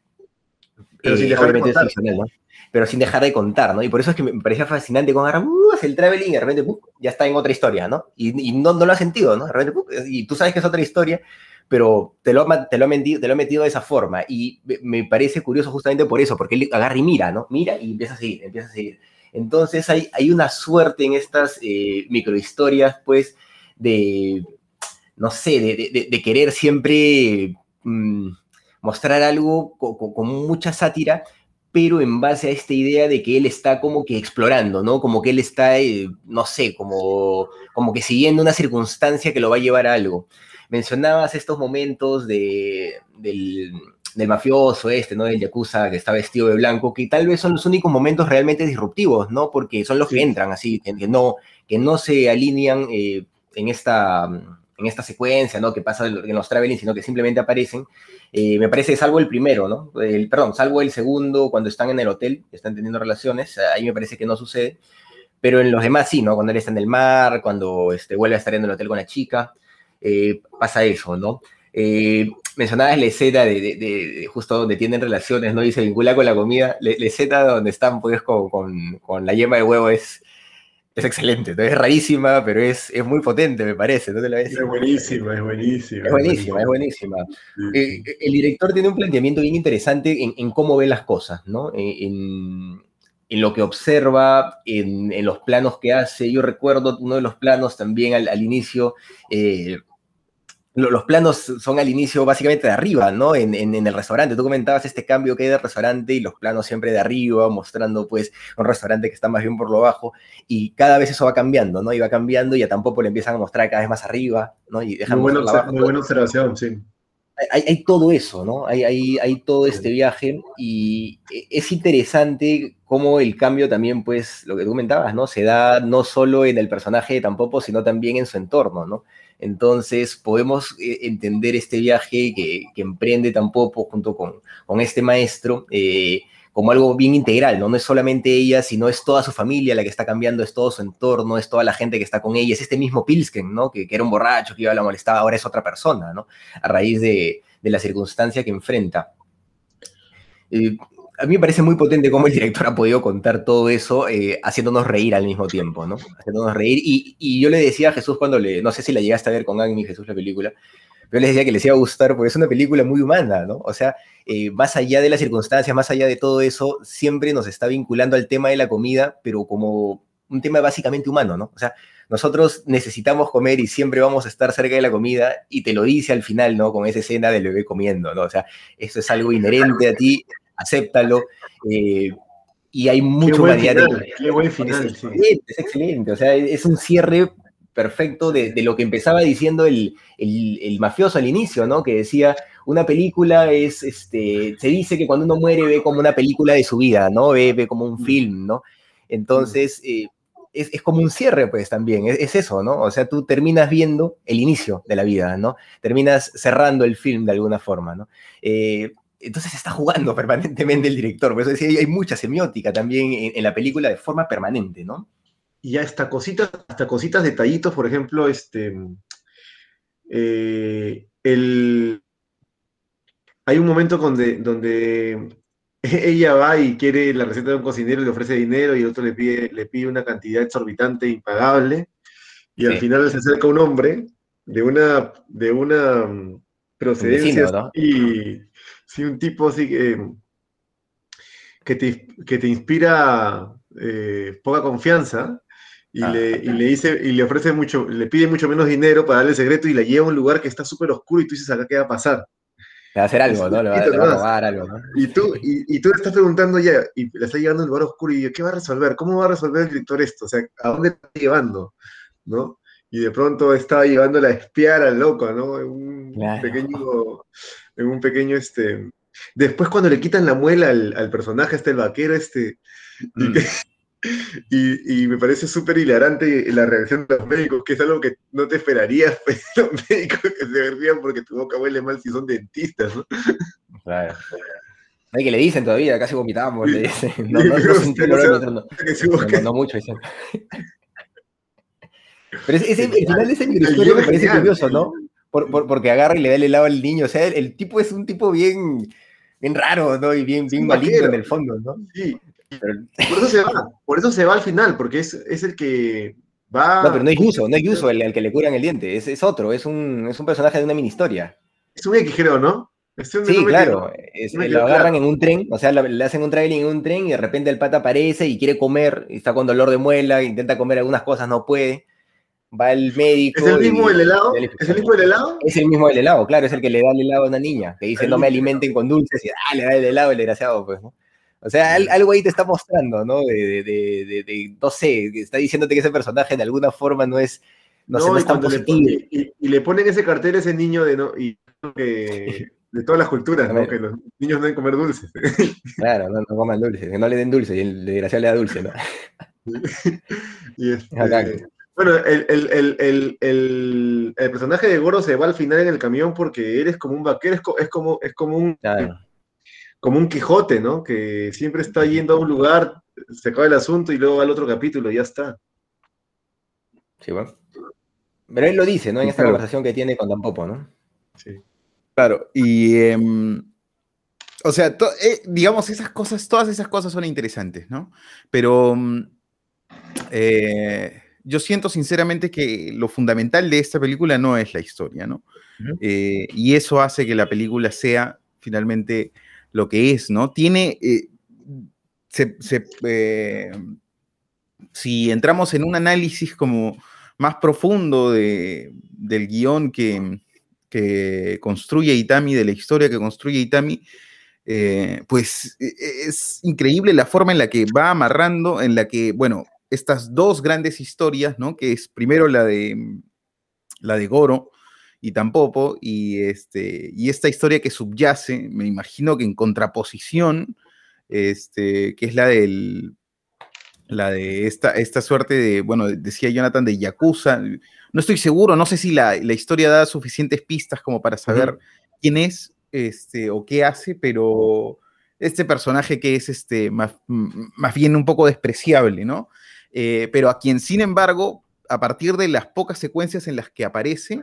Pero sin Eh, dejar de contar. ¿no? Pero sin dejar de contar, ¿no? Y por eso es que me parecía fascinante con agarra, uh, hace el traveling y de repente ¡pum! ya está en otra historia, ¿no? Y, y no, no lo has sentido, ¿no? De repente, ¡pum! y tú sabes que es otra historia, pero te lo, te, lo ha mentido, te lo ha metido de esa forma. Y me- me parece curioso justamente por eso, porque él agarra y mira, ¿no? Mira y empieza a seguir, empieza a seguir. Entonces hay, hay una suerte en estas eh, microhistorias, pues, de, no sé, de, de- de- querer siempre mm, mostrar algo co- co- con, mucha sátira, pero en base a esta idea de que él está como que explorando, ¿no? Como que él está, eh, no sé, como, como que siguiendo una circunstancia que lo va a llevar a algo. Mencionabas estos momentos de, del, del mafioso este, ¿no? Del Yakuza que está vestido de blanco, que tal vez son los únicos momentos realmente disruptivos, ¿no? Porque son los que entran así, que, que no, que no se alinean eh, en, esta, en esta secuencia, ¿no? Que pasa en los traveling, sino que simplemente aparecen. Eh, me parece, salvo el primero, ¿no? El, perdón, salvo el segundo, cuando están en el hotel, están teniendo relaciones, ahí me parece que no sucede. Pero en los demás sí, ¿no? Cuando él está en el mar, cuando este, vuelve a estar en el hotel con la chica, eh, pasa eso, ¿no? Eh, mencionabas la escena de, de- de- justo donde tienen relaciones, ¿no? Y se vincula con la comida. La, la escena donde están, pues, con, con- con la yema de huevo es, es excelente. Es rarísima, pero es, es muy potente, me parece, ¿no te la ves? Es buenísima, es buenísima. Es buenísima, es buenísima. Eh, el director tiene un planteamiento bien interesante en, en cómo ve las cosas, ¿no? En, en- en lo que observa, en, en los planos que hace. Yo recuerdo uno de los planos también al, al inicio. eh, los planos son al inicio básicamente de arriba, ¿no? En, en- en el restaurante. Tú comentabas este cambio que hay del restaurante y los planos siempre de arriba, mostrando pues un restaurante que está más bien por lo bajo. Y cada vez eso va cambiando, ¿no? Y va cambiando y a tampoco le empiezan a mostrar cada vez más arriba, ¿no? Y dejan Muy, buena, abajo. muy buena observación, sí. hay, hay todo eso, ¿no? Hay, hay, hay todo este viaje y e- es interesante cómo el cambio también, pues, lo que tú comentabas, ¿no? Se da no solo en el personaje de Tampopo, sino también en su entorno, ¿no? Entonces podemos eh, entender este viaje que, emprende Tampopo junto con, con este maestro eh, como algo bien integral, ¿no? No es solamente ella, sino es toda su familia la que está cambiando, es todo su entorno, es toda la gente que está con ella, es este mismo Pilsken, ¿no? Que, que era un borracho, que iba a la molestaba, ahora es otra persona, ¿no? A raíz de, de la circunstancia que enfrenta. Eh, a mí me parece muy potente cómo el director ha podido contar todo eso eh, haciéndonos reír al mismo tiempo, ¿no? Haciéndonos reír. Y, yo le decía a Jesús cuando le, no sé si la llegaste a ver con Agni, Jesús, la película, pero les decía que les iba a gustar porque es una película muy humana, ¿no? O sea, eh, más allá de las circunstancias, más allá de todo eso, siempre nos está vinculando al tema de la comida, pero como un tema básicamente humano, ¿no? O sea, nosotros necesitamos comer y siempre vamos a estar cerca de la comida y te lo dice al final, ¿no? Con esa escena del bebé comiendo, ¿no? O sea, eso es algo inherente a ti, acéptalo. eh, y hay mucha humanidad. en- final, qué buen es final, sí. excelente, es excelente. O sea, es un cierre perfecto de, de lo que empezaba diciendo el, el- el mafioso al inicio, ¿no? Que decía, una película es, este, se dice que cuando uno muere ve como una película de su vida, ¿no? Ve, ve como un Mm. film, ¿no? Entonces, eh, es, es como un cierre, pues, también. Es, es eso, ¿no? O sea, tú terminas viendo el inicio de la vida, ¿no? Terminas cerrando el film de alguna forma, ¿no? Eh, entonces está jugando (laughs) permanentemente el director. Por eso decía, hay- mucha semiótica también en, en la película de forma permanente, ¿no? Y hasta cositas, hasta cositas, detallitos, por ejemplo, este. eh, el, hay un momento donde, donde (laughs) ella va y quiere la receta de un cocinero y le ofrece dinero y el otro le pide, le pide una cantidad exorbitante, impagable, y al final se acerca un hombre de una, de una mm, procedencia vecino, ¿no? y sí, un tipo así que, que, te, que te inspira eh, poca confianza y, Ah. le, y le dice y le ofrece mucho, le pide mucho menos dinero para darle el secreto y la lleva a un lugar que está súper oscuro y tú dices acá qué va a pasar. Le va a hacer algo, ¿no? Le va, poquito le va a robar algo, ¿no? Y tú, y, y tú le estás preguntando ya, y le está llevando a un lugar oscuro, y yo, ¿qué va a resolver? ¿Cómo va a resolver el director esto? O sea, ¿a dónde está llevando? ¿No? Y de pronto estaba llevándola a espiar al loco, ¿no? Un Claro. pequeño, en un pequeño, este... Después cuando le quitan la muela al, al personaje, este, el vaquero, este, y Mm. que, (laughs) Y, y me parece súper hilarante la reacción de los médicos, que es algo que no te esperarías, (laughs) pues, los médicos que se rían porque tu boca huele mal si son dentistas, ¿no? Claro. Hay que le dicen todavía, casi vomitamos, le dicen. (laughs) No, no, no no mucho, dicen. Pero ese, ese- el final de microhistoria me parece curioso, ¿no? Por- por- porque agarra y le da el helado al niño. O sea, el, el tipo es un tipo bien, bien raro, ¿no? Y bien, bien maligno en el fondo, ¿no? Sí, Pero- por eso se va, por eso se va al final, porque es, es el que va... no, pero no es Yuso, no es Yuso el, al que le curan el diente. Es, es otro, es un, es un personaje de una mini historia. Es un X, creo, ¿no? Sí, no claro. es- no lo agarran claro. en un tren, o sea, le hacen un trailer en un tren y de repente el pata aparece y quiere comer, y está con dolor de muela, intenta comer algunas cosas, no puede. Va el médico. ¿Es el mismo y- del helado? y ¿Es el mismo del helado? Es el mismo del helado, claro, es el que le da el helado a una niña, que dice El no me alimenten con dulces y ah, le da el helado el desgraciado, pues, ¿no? O sea, al- algo ahí te está mostrando, ¿no? De, de, de, no sé, está diciéndote que ese personaje de alguna forma no es, no, sé, no y es tan le positivo. y, y le ponen ese cartel a ese niño de no y que- (laughs) de todas las culturas, ¿no? Que los niños no deben comer dulces. (laughs) Claro, no, no coman dulces, que no le den dulce y el desgraciado le da dulce, ¿no? (laughs) Y este. Bueno, el, el, el, el, el, el personaje de Goro se va al final en el camión porque eres como un vaquero, es, co- es como, es como un Claro. como un Quijote, ¿no? Que siempre está yendo a un lugar, se acaba el asunto y luego va al otro capítulo y ya está. Sí, bueno. Pero él lo dice, ¿no? En esta claro. conversación que tiene con Tampopo, ¿no? Sí. Claro, y em, o sea, to- eh, digamos, esas cosas, todas esas cosas son interesantes, ¿no? Pero mm, eh, yo siento sinceramente que lo fundamental de esta película no es la historia, ¿no? Eh, y eso hace que la película sea finalmente lo que es, ¿no? Tiene, eh, se- se, eh, si entramos en un análisis como más profundo de- del guion que, que construye Itami, de la historia que construye Itami, eh, pues e- e- es increíble la forma en la que va amarrando, en la que, bueno, estas dos grandes historias, ¿no? Que es primero la de, la de Goro y Tampopo, y, este, y esta historia que subyace, me imagino que en contraposición, este, que es la del la de esta, esta suerte de, bueno, decía Jonathan, de Yakuza. No estoy seguro, no sé si la, la historia da suficientes pistas como para saber quién es este, o qué hace, pero este personaje que es este, más, más bien un poco despreciable, ¿no? Eh, pero a quien, sin embargo, a partir de las pocas secuencias en las que aparece,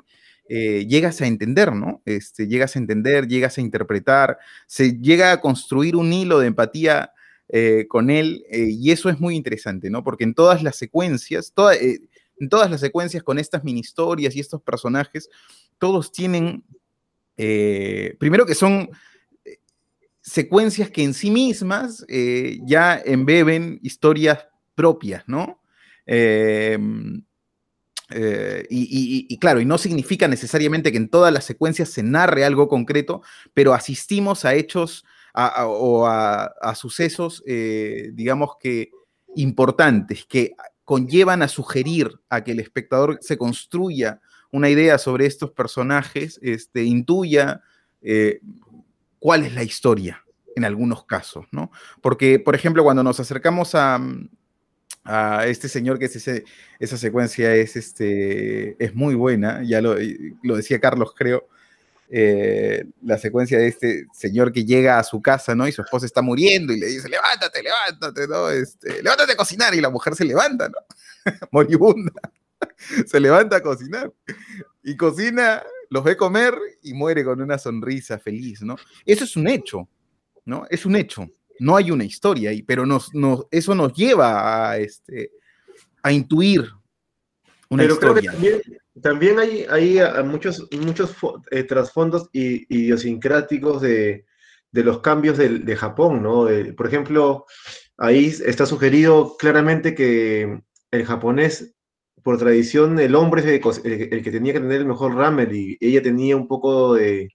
eh, llegas a entender, ¿no? Este, llegas a entender, llegas a interpretar, se llega a construir un hilo de empatía eh, con él, y eso es muy interesante, ¿no? Porque en todas las secuencias, en todas las secuencias con estas mini historias y estos personajes, todos tienen, primero que son secuencias que en sí mismas ya embeben historias propias, ¿no? Eh, eh, y, claro, y no significa necesariamente que en todas las secuencias se narre algo concreto, pero asistimos a hechos o a, a sucesos, eh, digamos que importantes, que conllevan a sugerir a que el espectador se construya una idea sobre estos personajes, este, intuya eh, cuál es la historia en algunos casos, ¿no? Porque, por ejemplo, cuando nos acercamos a, a este señor que es ese, esa secuencia es, este, es muy buena, ya lo, lo decía Carlos, creo, eh, la secuencia de este señor que llega a su casa, ¿no? Y su esposa está muriendo y le dice, levántate, levántate, ¿no? Este, levántate a cocinar y la mujer se levanta, ¿no? (laughs) Moribunda. (laughs) se levanta a cocinar y cocina, los ve comer y muere con una sonrisa feliz, ¿no? Eso es un hecho, ¿no? Es un hecho. No hay una historia ahí, pero nos, nos, eso nos lleva a, este, a intuir una Pero creo que historia. también, también hay, hay a- muchos, muchos eh, trasfondos idiosincráticos de, de los cambios del- de, Japón, ¿no? De- por ejemplo, ahí está sugerido claramente que el japonés, por tradición, el hombre es el- el que tenía que tener el mejor ramen y ella tenía un poco de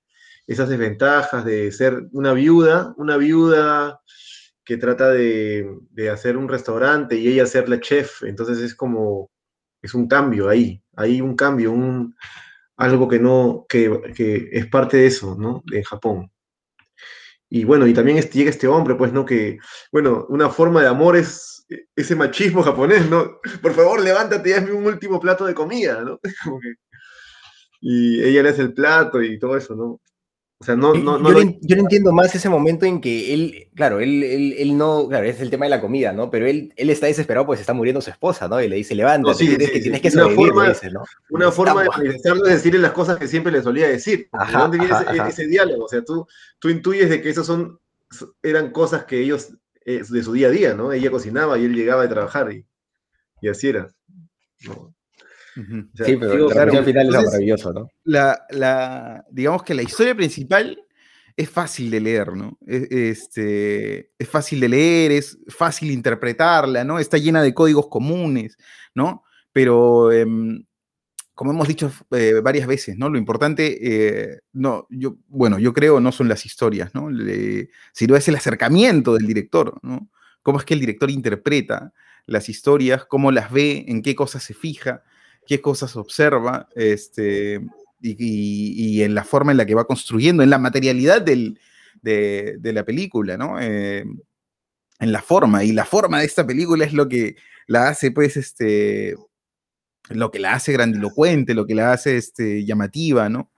esas desventajas de ser una viuda, una viuda que trata de, de hacer un restaurante y ella ser la chef, entonces es como es un cambio ahí, hay un cambio, un, algo que no, que, que es parte de eso, ¿no? En Japón. y bueno, y también llega este hombre, pues, ¿no? Que, bueno, una forma de amor es ese machismo japonés, ¿no? (laughs) Por favor, levántate y hazme un último plato de comida, ¿no? (laughs) y ella le hace el plato y todo eso, ¿no? O sea, no, no, no yo, no, yo, no, entiendo más ese momento en que él, claro, él, él, él, no, claro, es el tema de la comida, ¿no? Pero él, él está desesperado porque se está muriendo su esposa, ¿no? Y le dice, levántate, sí, tienes, sí, que, tienes que sobrevivir, una forma, dice, ¿no? Una forma de manifestarlo es decirle las cosas que siempre le solía decir. Ajá, ¿De dónde viene ajá, ese, ajá. ese, diálogo? O sea, tú, tú intuyes de que esas son, eran cosas que ellos, eh, de su día a día, ¿no? Ella cocinaba y él llegaba de trabajar y, y así era. ¿no? O sea, sí, pero digo, la versión final es maravilloso, ¿no? La, la, digamos que la historia principal es fácil de leer, ¿no? Es, este, es fácil de leer, es fácil interpretarla, ¿no? Está llena de códigos comunes, ¿no? Pero, eh, como hemos dicho eh, varias veces, ¿no? Lo importante, eh, no, yo, bueno, yo creo no son las historias, ¿no? Le, sino es el acercamiento del director, ¿no? Cómo es que el director interpreta las historias, cómo las ve, en qué cosas se fija, qué cosas observa, este, y, en la forma en la que va construyendo, en la materialidad de, la película, ¿no? Eh, en la forma, y la forma de esta película es lo que la hace, pues, este, lo que la hace grandilocuente, lo que la hace este, llamativa, ¿no?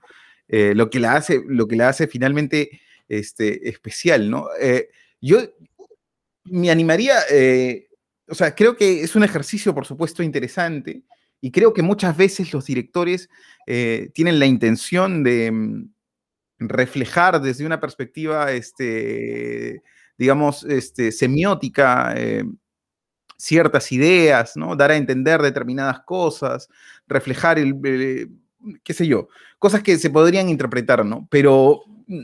Eh, lo, que la hace, lo que la hace finalmente este, especial, ¿no? Eh, yo me animaría, o sea, creo que es un ejercicio, por supuesto, interesante, y creo que muchas veces los directores eh, tienen la intención de mm, reflejar desde una perspectiva, este, digamos, este, semiótica, eh, ciertas ideas, ¿no? Dar a entender determinadas cosas, reflejar el, eh, qué sé yo, cosas que se podrían interpretar, ¿no? Pero mm,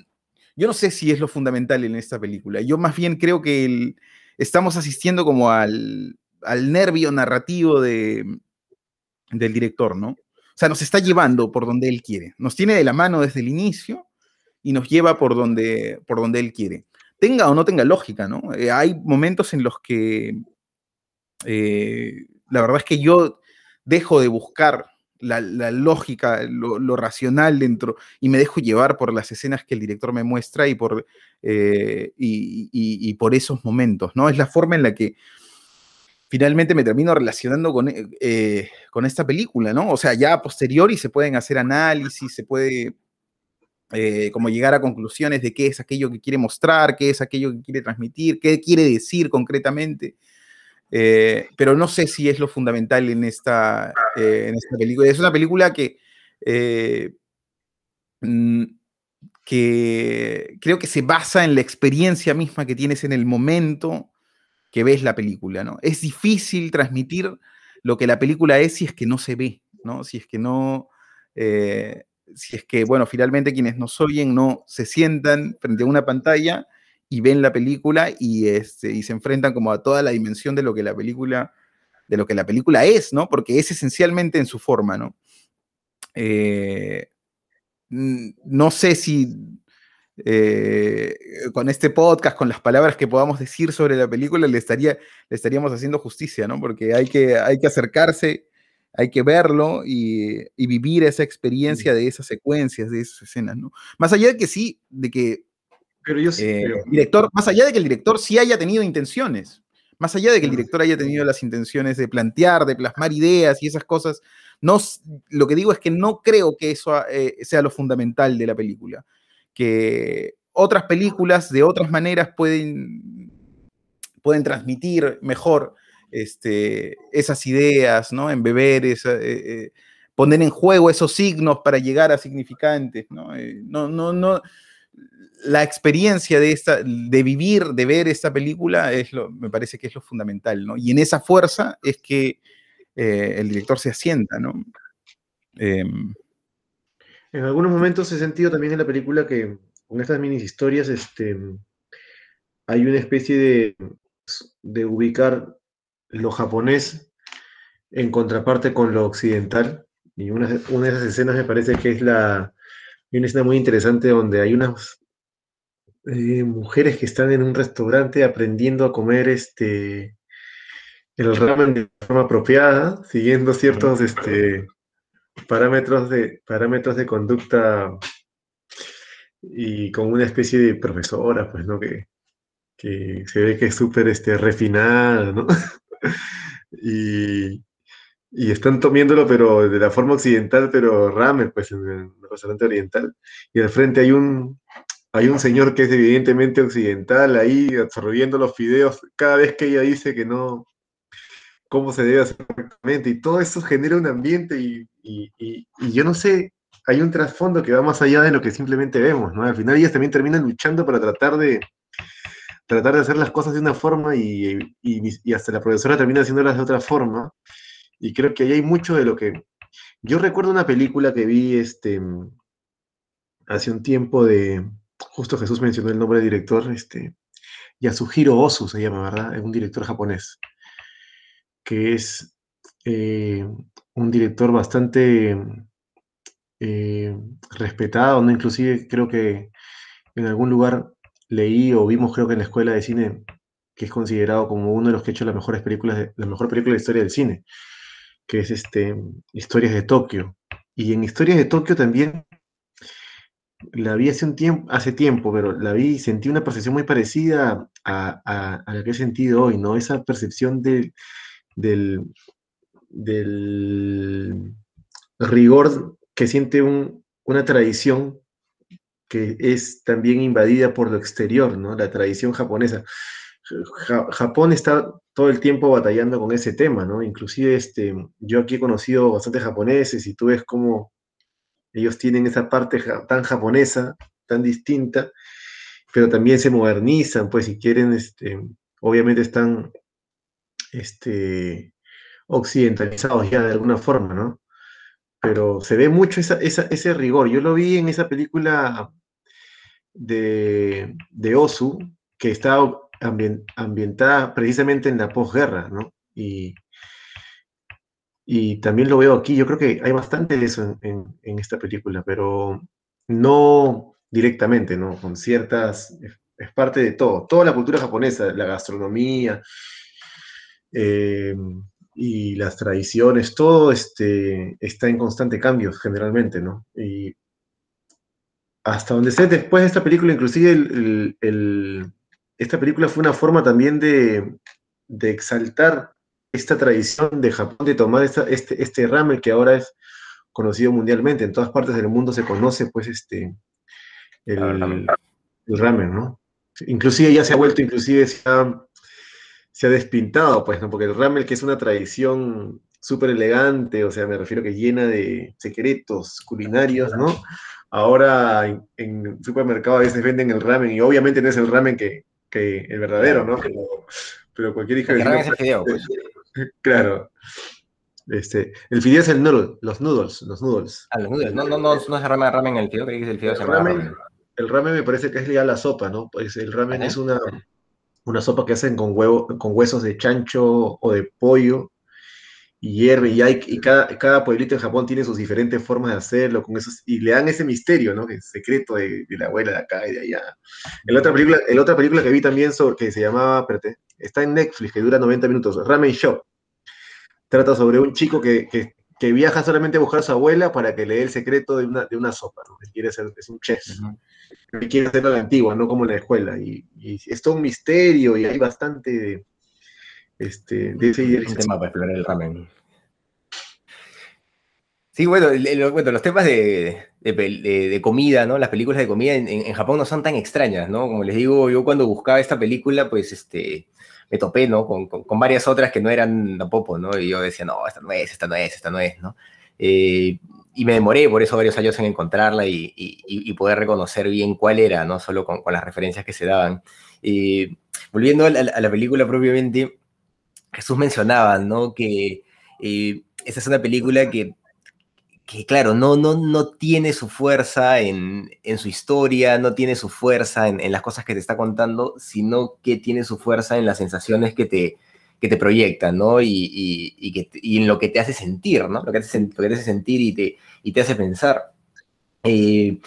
yo no sé si es lo fundamental en esta película. Yo más bien creo que estamos asistiendo como al, al nervio narrativo de, del director, ¿no? O sea, nos está llevando por donde él quiere. Nos tiene de la mano desde el inicio y nos lleva por donde, por donde él quiere. Tenga o no tenga lógica, ¿no? Eh, hay momentos en los que eh, la verdad es que yo dejo de buscar la, lógica, lo, racional dentro, y me dejo llevar por las escenas que el director me muestra y por, eh, y por esos momentos, ¿no? Es la forma en la que finalmente me termino relacionando con, eh, eh, con, esta película, ¿no? O sea, ya a posteriori se pueden hacer análisis, se puede eh, como llegar a conclusiones de qué es aquello que quiere mostrar, qué es aquello que quiere transmitir, qué quiere decir concretamente. Eh, pero no sé si es lo fundamental en esta, en esta película. Es una película que, mm, que creo que se basa en la experiencia misma que tienes en el momento, que ves la película, ¿no? Es difícil transmitir lo que la película es si es que no se ve, ¿no? Si es que no, eh, si es que, bueno, finalmente quienes nos oyen no se sientan frente a una pantalla y ven la película y, este, y se enfrentan como a toda la dimensión de lo que la película, de lo que la película es, ¿no? Porque es esencialmente en su forma, ¿no? Eh, no sé si eh, con este podcast, con las palabras que podamos decir sobre la película, le, estaría, le estaríamos haciendo justicia, ¿no? Porque hay que, hay que acercarse, hay que verlo y, y vivir esa experiencia de esas secuencias, de esas escenas, ¿no? Más allá de que sí, de que pero yo sí, eh, director, más allá de que el director sí haya tenido intenciones, más allá de que el director haya tenido las intenciones de plantear, de plasmar ideas y esas cosas, no, lo que digo es que no creo que eso eh, sea lo fundamental de la película que otras películas de otras maneras pueden, pueden transmitir mejor este, esas ideas, ¿no? Embeber, esa, eh, eh, poner en juego esos signos para llegar a significantes, ¿no? Eh, no, no, no. La experiencia de, esta, de vivir, de ver esta película, es lo, me parece que es lo fundamental, ¿no? Y en esa fuerza es que eh, el director se asienta, ¿no? En algunos momentos he sentido también en la película que con estas mini historias este, hay una especie de, de ubicar lo japonés en contraparte con lo occidental. Y una, una, de esas escenas me parece que es la, una escena muy interesante donde hay unas eh, mujeres que están en un restaurante aprendiendo a comer este, el ramen de forma apropiada, siguiendo ciertos, este, parámetros de, parámetros de conducta y con una especie de profesora, pues, ¿no? Que, que se ve que es súper este, refinada, ¿no? (laughs) y, y están tomiéndolo, pero de la forma occidental, pero ramen, pues, en el restaurante oriental. Y al frente hay un, hay un señor que es evidentemente occidental ahí absorbiendo los fideos cada vez que ella dice que no, cómo se debe hacer correctamente. Y todo eso genera un ambiente y, y, yo no sé, hay un trasfondo que va más allá de lo que simplemente vemos, ¿no? Al final ellas también terminan luchando para tratar de tratar de hacer las cosas de una forma y, y hasta la profesora termina haciéndolas de otra forma. Y creo que ahí hay mucho de lo que... Yo recuerdo una película que vi este, hace un tiempo de... Justo Jesús mencionó el nombre del director, este, Yasuhiro Ozu se llama, ¿verdad? Es un director japonés, que es eh, un director bastante eh, respetado, ¿no? Inclusive creo que en algún lugar leí o vimos, creo que en la escuela de cine, que es considerado como uno de los que ha hecho las mejores películas, de, la mejor película de historia del cine que es este, Historias de Tokio. Y en Historias de Tokio también la vi hace un tiempo, hace tiempo, pero la vi y sentí una percepción muy parecida a, la que he sentido hoy, ¿no? Esa percepción del, del rigor que siente una tradición que es también invadida por lo exterior, ¿no? La tradición japonesa. Japón está todo el tiempo batallando con ese tema, ¿no? Inclusive este, yo aquí he conocido bastantes japoneses y tú ves cómo ellos tienen esa parte tan japonesa, tan distinta, pero también se modernizan, pues si quieren, este, obviamente están este, occidentalizados ya de alguna forma, ¿no? Pero se ve mucho ese rigor. Yo lo vi en esa película de, de Osu, que está ambientada precisamente en la posguerra, ¿no? Y, y también lo veo aquí, yo creo que hay bastante de eso en, esta película, pero no directamente, ¿no? Con ciertas, es, parte de todo, toda la cultura japonesa, la gastronomía eh, y las tradiciones, todo este, está en constante cambio generalmente, ¿no? Y hasta donde sé, después de esta película, inclusive el esta película fue una forma también de, exaltar esta tradición de Japón de tomar este, este ramen que ahora es conocido mundialmente. En todas partes del mundo se conoce, pues, este, el, ramen. ¿no? Inclusive ya se ha vuelto, inclusive se ha, se ha despintado, pues, ¿no? Porque el ramen, que es una tradición súper elegante, o sea, me refiero que llena de secretos culinarios, ¿no? Ahora en, en supermercado a veces venden el ramen y obviamente no es el ramen que, que el verdadero, ¿no? Pero, cualquier hijo de es el fideo, pues. (laughs) Claro. Este, el fideo es el noodle, los noodles, los noodles. Ah, los noodles. No, no, no, no es ramen, ramen el fideo, que es el fideo. El ramen, el ramen me parece que es ya la sopa, ¿no? Pues el ramen es una, una sopa que hacen con huevo, con huesos de chancho o de pollo y hierve, y, hay, y cada, cada, pueblito en Japón tiene sus diferentes formas de hacerlo, con esos, y le dan ese misterio, ¿no? El secreto de, la abuela de acá y de allá. El otra película, el otra película que vi también, sobre, que se llamaba, espérate, está en Netflix, que dura 90 minutos, Ramen Shop. Trata sobre un chico que, que, que, viaja solamente a buscar a su abuela para que le dé el secreto de una, de una sopa, ¿no? Quiere ser, es un chef. Que quiere hacerlo a la antigua, no como en la escuela. Y, y es todo un misterio y hay bastante este, de ese para explorar el ramen. Sí, bueno, bueno los temas de, de, comida, ¿no? Las películas de comida en, en, Japón no son tan extrañas, ¿no? Como les digo, yo cuando buscaba esta película, pues, este, me topé, ¿no? Con, con, con varias otras que no eran tampoco, ¿no? Y yo decía, no, esta no es, esta no es, esta no es, ¿no? Eh, y me demoré por eso varios años en encontrarla y, y, poder reconocer bien cuál era, ¿no? Solo con, con las referencias que se daban. Eh, volviendo a la, película propiamente, Jesús mencionaba, ¿no? Que eh, esta es una película que, que claro, no, no, no tiene su fuerza en, en su historia, no tiene su fuerza en, las cosas que te está contando, sino que tiene su fuerza en las sensaciones que te, que te proyectan, ¿no? Y, y, que, y en lo que te hace sentir, ¿no? Lo que te lo que te hace sentir y te, y te hace pensar. Eh,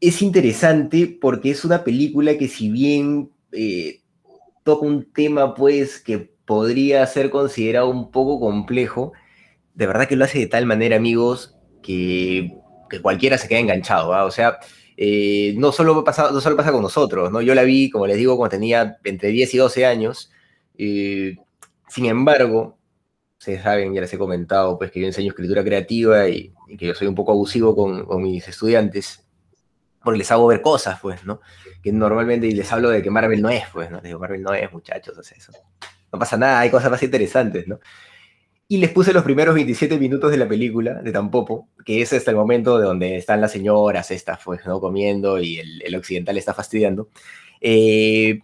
es interesante porque es una película que si bien eh, toca un tema, pues, que podría ser considerado un poco complejo, de verdad que lo hace de tal manera, amigos, que, que cualquiera se queda enganchado. ¿va? O sea, eh, no, solo pasa, no solo pasa con nosotros, ¿no? Yo la vi, como les digo, cuando tenía entre 10 y 12 años. eh, sin embargo, ustedes saben, ya les he comentado, pues que yo enseño escritura creativa y, y que yo soy un poco abusivo con, con mis estudiantes, porque les hago ver cosas, pues, ¿no? Que normalmente les hablo de que Marvel no es, pues, ¿no? Les digo, Marvel no es, muchachos, o sea, eso. No pasa nada, hay cosas más interesantes, ¿no? Y les puse los primeros 27 minutos de la película, de Tampopo, que es hasta el momento de donde están las señoras estas, pues, ¿no? Comiendo y el, el occidental está fastidiando. Eh,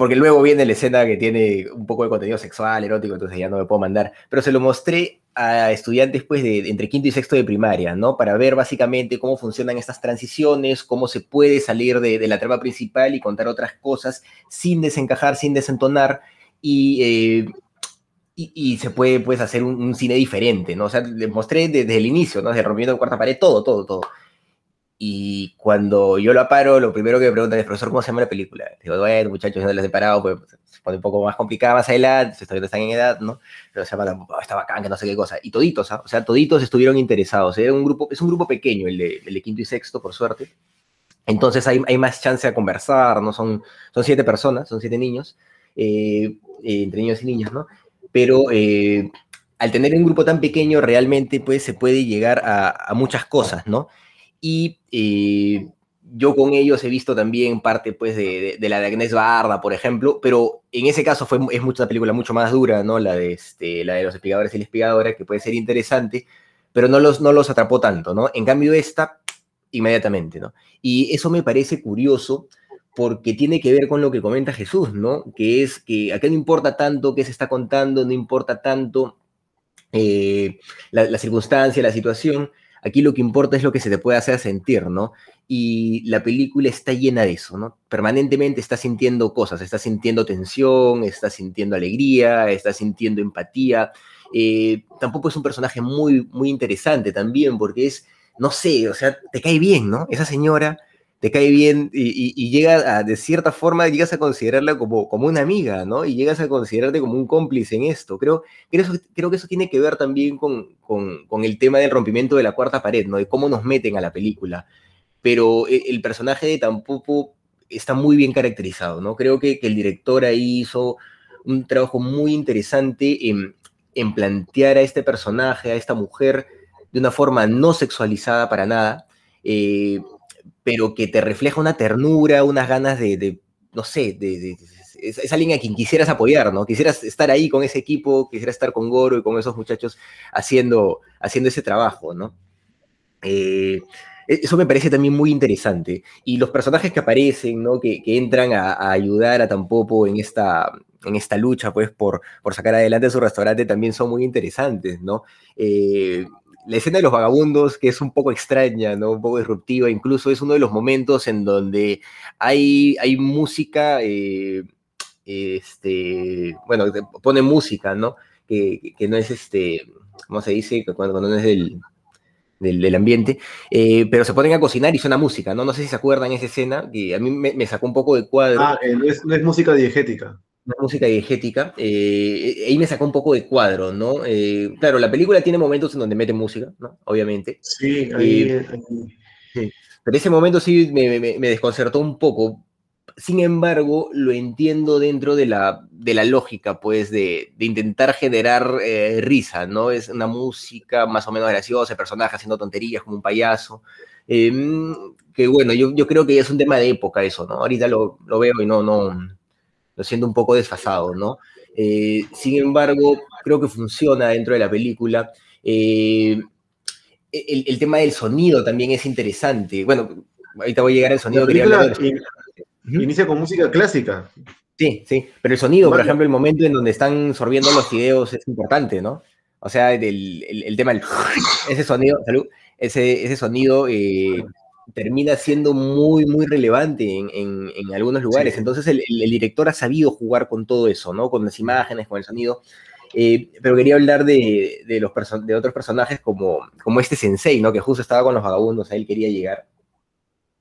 porque luego viene la escena que tiene un poco de contenido sexual, erótico, entonces ya no me puedo mandar. Pero se lo mostré a estudiantes pues de, de entre quinto y sexto de primaria, ¿no? Para ver básicamente cómo funcionan estas transiciones, cómo se puede salir de, de la trama principal y contar otras cosas sin desencajar, sin desentonar y... eh, y, y se puede pues hacer un, un cine diferente, ¿no? O sea, les mostré desde el inicio, ¿no? Desde rompiendo la cuarta pared, todo, todo, todo. Y cuando yo lo aparo, lo primero que me preguntan es, profesor, ¿cómo se llama la película? Digo, bueno, muchachos, no les he parado, pues se pone un poco más complicada más adelante, no están en edad, ¿no? Pero se llama, oh, está bacán, que no sé qué cosa. Y toditos, ¿ah? O sea, toditos estuvieron interesados. Era un grupo, es un grupo pequeño, el de, el de quinto y sexto, por suerte. Entonces hay, hay más chance a conversar, ¿no? Son, son siete personas, son siete niños, eh, eh, entre niños y niñas, ¿no? Pero eh, al tener un grupo tan pequeño, realmente pues se puede llegar a, a muchas cosas, ¿no? Y eh, yo con ellos he visto también parte pues de, de, de, la de Agnés Barda, por ejemplo, pero en ese caso fue, es mucha, una película mucho más dura, ¿no? La de, este, la de los espigadores y la espigadora, que puede ser interesante, pero no los, no los atrapó tanto, ¿no? En cambio esta, inmediatamente, ¿no? Y eso me parece curioso porque tiene que ver con lo que comenta Jesús, ¿no? Que es que acá no importa tanto qué se está contando, no importa tanto eh, la, la circunstancia, la situación, Aquí lo que importa es lo que se te puede hacer sentir, ¿no? Y la película está llena de eso, ¿no? Permanentemente estás sintiendo cosas, estás sintiendo tensión, estás sintiendo alegría, estás sintiendo empatía. Eh, tampoco es un personaje muy, muy interesante también, porque es, no sé, o sea, te cae bien, ¿no? Esa señora te cae bien y, y, llega a, de cierta forma, llegas a considerarla como, como una amiga, ¿no? Y llegas a considerarte como un cómplice en esto. Creo, creo, creo que eso tiene que ver también con, con, el tema del rompimiento de la cuarta pared, ¿no? De cómo nos meten a la película. Pero el, el personaje de Tampopo está muy bien caracterizado, ¿no? Creo que, que el director ahí hizo un trabajo muy interesante en, en plantear a este personaje, a esta mujer, de una forma no sexualizada para nada, eh, pero que te refleja una ternura, unas ganas de, no sé, de, de, es, es, alguien a quien quisieras apoyar, ¿no? Quisieras estar ahí con ese equipo, quisieras estar con Goro y con esos muchachos haciendo, haciendo ese trabajo, ¿no? Eh, eso me parece también muy interesante. Y los personajes que aparecen, ¿no? Que, entran a, a, ayudar a Tampopo en esta, en esta lucha, pues, por, por sacar adelante su restaurante, también son muy interesantes, ¿no? Eh, la escena de los vagabundos, que es un poco extraña, ¿no? Un poco disruptiva, incluso es uno de los momentos en donde hay, hay música, eh, este, bueno, pone música, ¿no? Que, no es este, ¿cómo se dice? Cuando, no es del, del, ambiente, eh, pero se ponen a cocinar y suena música, ¿no? No sé si se acuerdan esa escena, que a mí me, me sacó un poco de cuadro. Ah, eh, no, es, no es música diegética música diegética, eh, ahí me sacó un poco de cuadro, ¿no? Eh, claro, la película tiene momentos en donde mete música, ¿no? Obviamente. Sí, ahí, eh, sí. Pero ese momento sí me, me, me, desconcertó un poco. Sin embargo, lo entiendo dentro de la, de la lógica, pues, de, de intentar generar eh, risa, ¿no? Es una música más o menos graciosa, personaje haciendo tonterías como un payaso. que bueno, yo, yo creo que es un tema de época eso, ¿no? Ahorita lo, lo veo y no, no, lo siento un poco desfasado, ¿no? Eh, sin embargo, creo que funciona dentro de la película. Eh, el, el, tema del sonido también es interesante. Bueno, ahorita voy a llegar al sonido. Película in, inicia con música clásica. Sí, sí, pero el sonido, por ejemplo, el momento en donde están sorbiendo los fideos es importante, ¿no? O sea, el, el, el tema, ese sonido, salud, ese, ese sonido eh, termina siendo muy, muy relevante en, en, en algunos lugares. Sí. Entonces el, el, director ha sabido jugar con todo eso, ¿no? Con las imágenes, con el sonido. Eh, pero quería hablar de, de, los de otros personajes como, como este sensei, ¿no? Que justo estaba con los vagabundos, a él quería llegar.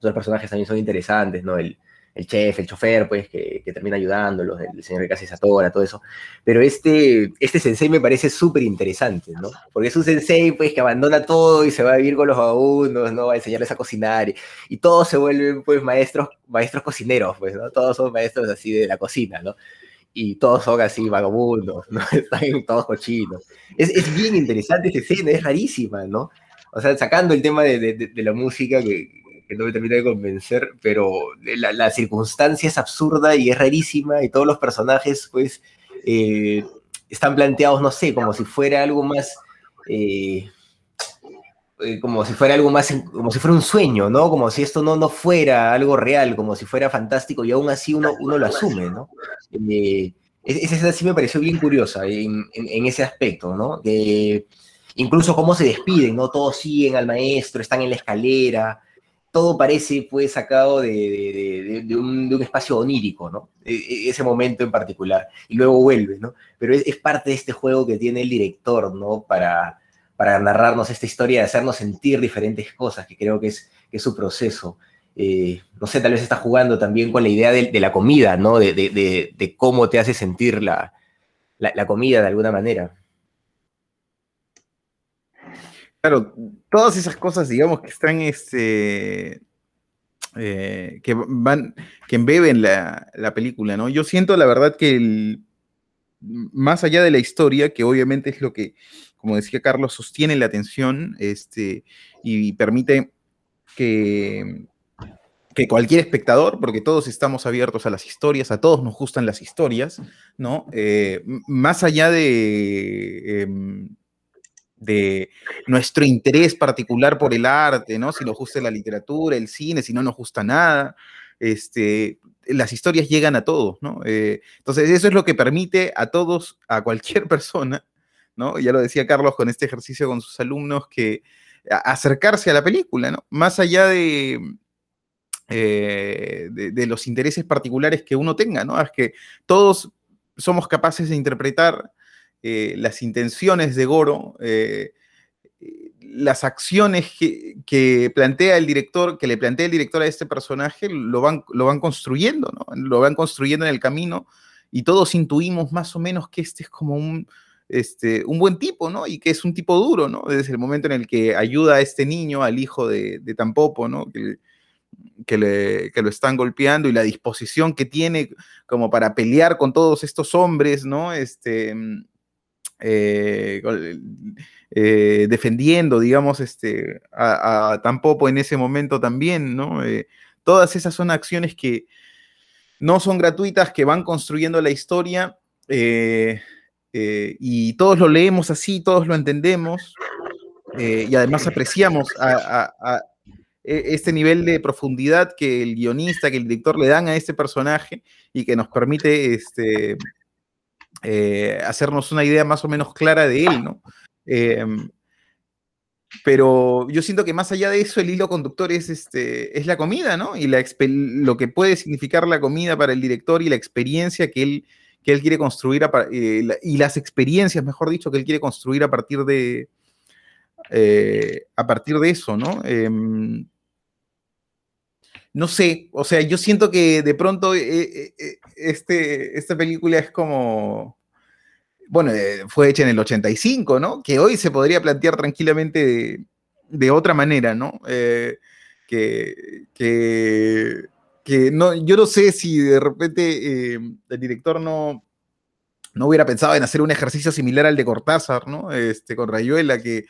Los personajes también son interesantes, ¿no? El, el chef, el chofer, pues, que, que termina ayudándolos, el señor que casi se atora, todo eso. Pero este, este sensei me parece súper interesante, ¿no? Porque es un sensei, pues, que abandona todo y se va a vivir con los vagabundos, ¿no? Va a enseñarles a cocinar y, y todos se vuelven, pues, maestros, maestros cocineros, pues, ¿no? Todos son maestros así de la cocina, ¿no? y todos son así vagabundos, ¿no? (laughs) Están todos cochinos. Es, es bien interesante esa escena, es rarísima, ¿no? O sea, sacando el tema de, de, de la música que, que, no me termina de convencer, pero la, la, circunstancia es absurda y es rarísima y todos los personajes, pues, eh, están planteados, no sé, como si fuera algo más... Eh, eh, como si fuera algo más, como si fuera un sueño, ¿no? Como si esto no, no fuera algo real, como si fuera fantástico y aún así uno, uno lo asume, ¿no? Eh, esa sí me pareció bien curiosa en, en, en ese aspecto, ¿no? Que incluso cómo se despiden, ¿no? Todos siguen al maestro, están en la escalera, todo parece pues sacado de, un, espacio onírico, ¿no? E, e, ese momento en particular, y luego vuelve, ¿no? Pero es, parte de este juego que tiene el director, ¿no? Para narrarnos esta historia, de hacernos sentir diferentes cosas, que creo que es, su proceso. Eh, no sé, tal vez está jugando también con la idea de, la comida, ¿no? De, cómo te hace sentir la, comida de alguna manera. Claro, todas esas cosas, digamos, que están, este, eh, que van, que embeben la, la, película, ¿no? Yo siento, la verdad, que el, más allá de la historia, que obviamente es lo que como decía Carlos, sostiene la atención este, y permite que, que cualquier espectador, porque todos estamos abiertos a las historias, a todos nos gustan las historias, ¿no? Eh, más allá de, eh, de nuestro interés particular por el arte, ¿no? Si nos gusta la literatura, el cine, si no nos gusta nada, este, las historias llegan a todos, ¿no? Eh, entonces, eso es lo que permite a todos, a cualquier (laughs) persona, ¿no? Ya lo decía Carlos con este ejercicio con sus alumnos, que acercarse a la película, ¿no? Más allá de, eh, de, de, los intereses particulares que uno tenga, ¿no? Es que todos somos capaces de interpretar eh, las intenciones de Goro, eh, las acciones que, plantea el director, que le plantea el director a este personaje, lo van, construyendo. Lo van construyendo en el camino y todos intuimos más o menos que este es como un, este, buen tipo, ¿no? Y que es un tipo duro, ¿no? Desde el momento en el que ayuda a este niño, al hijo de, Tampopo, que, lo están golpeando y la disposición que tiene como para pelear con todos estos hombres, ¿no? Este, eh, eh, defendiendo, digamos, este, a, a, en ese momento también, ¿no? Eh, todas esas son acciones que no son gratuitas, que van construyendo la historia. Y todos lo leemos así, todos lo entendemos, y además apreciamos a, a, este nivel de profundidad que el guionista, que el director le dan a este personaje y que nos permite este, eh, hacernos una idea más o menos clara de él, ¿no? Em, pero yo siento que más allá de eso, el hilo conductor es, este, es la comida, ¿no? Y la, lo que puede significar la comida para el director y la experiencia que él que él quiere construir a, eh, y las experiencias, mejor dicho, que él quiere construir a partir de, eh, a partir de eso, ¿no? Eh, no sé, o sea, yo siento que de pronto este, esta película es como, bueno, fue hecha en el 85, ¿no? Que hoy se podría plantear tranquilamente de, otra manera, ¿no? que, que que no, yo no sé si de repente eh, el director no, no hubiera pensado en hacer un ejercicio similar al de Cortázar, ¿no? Este, con Rayuela, que,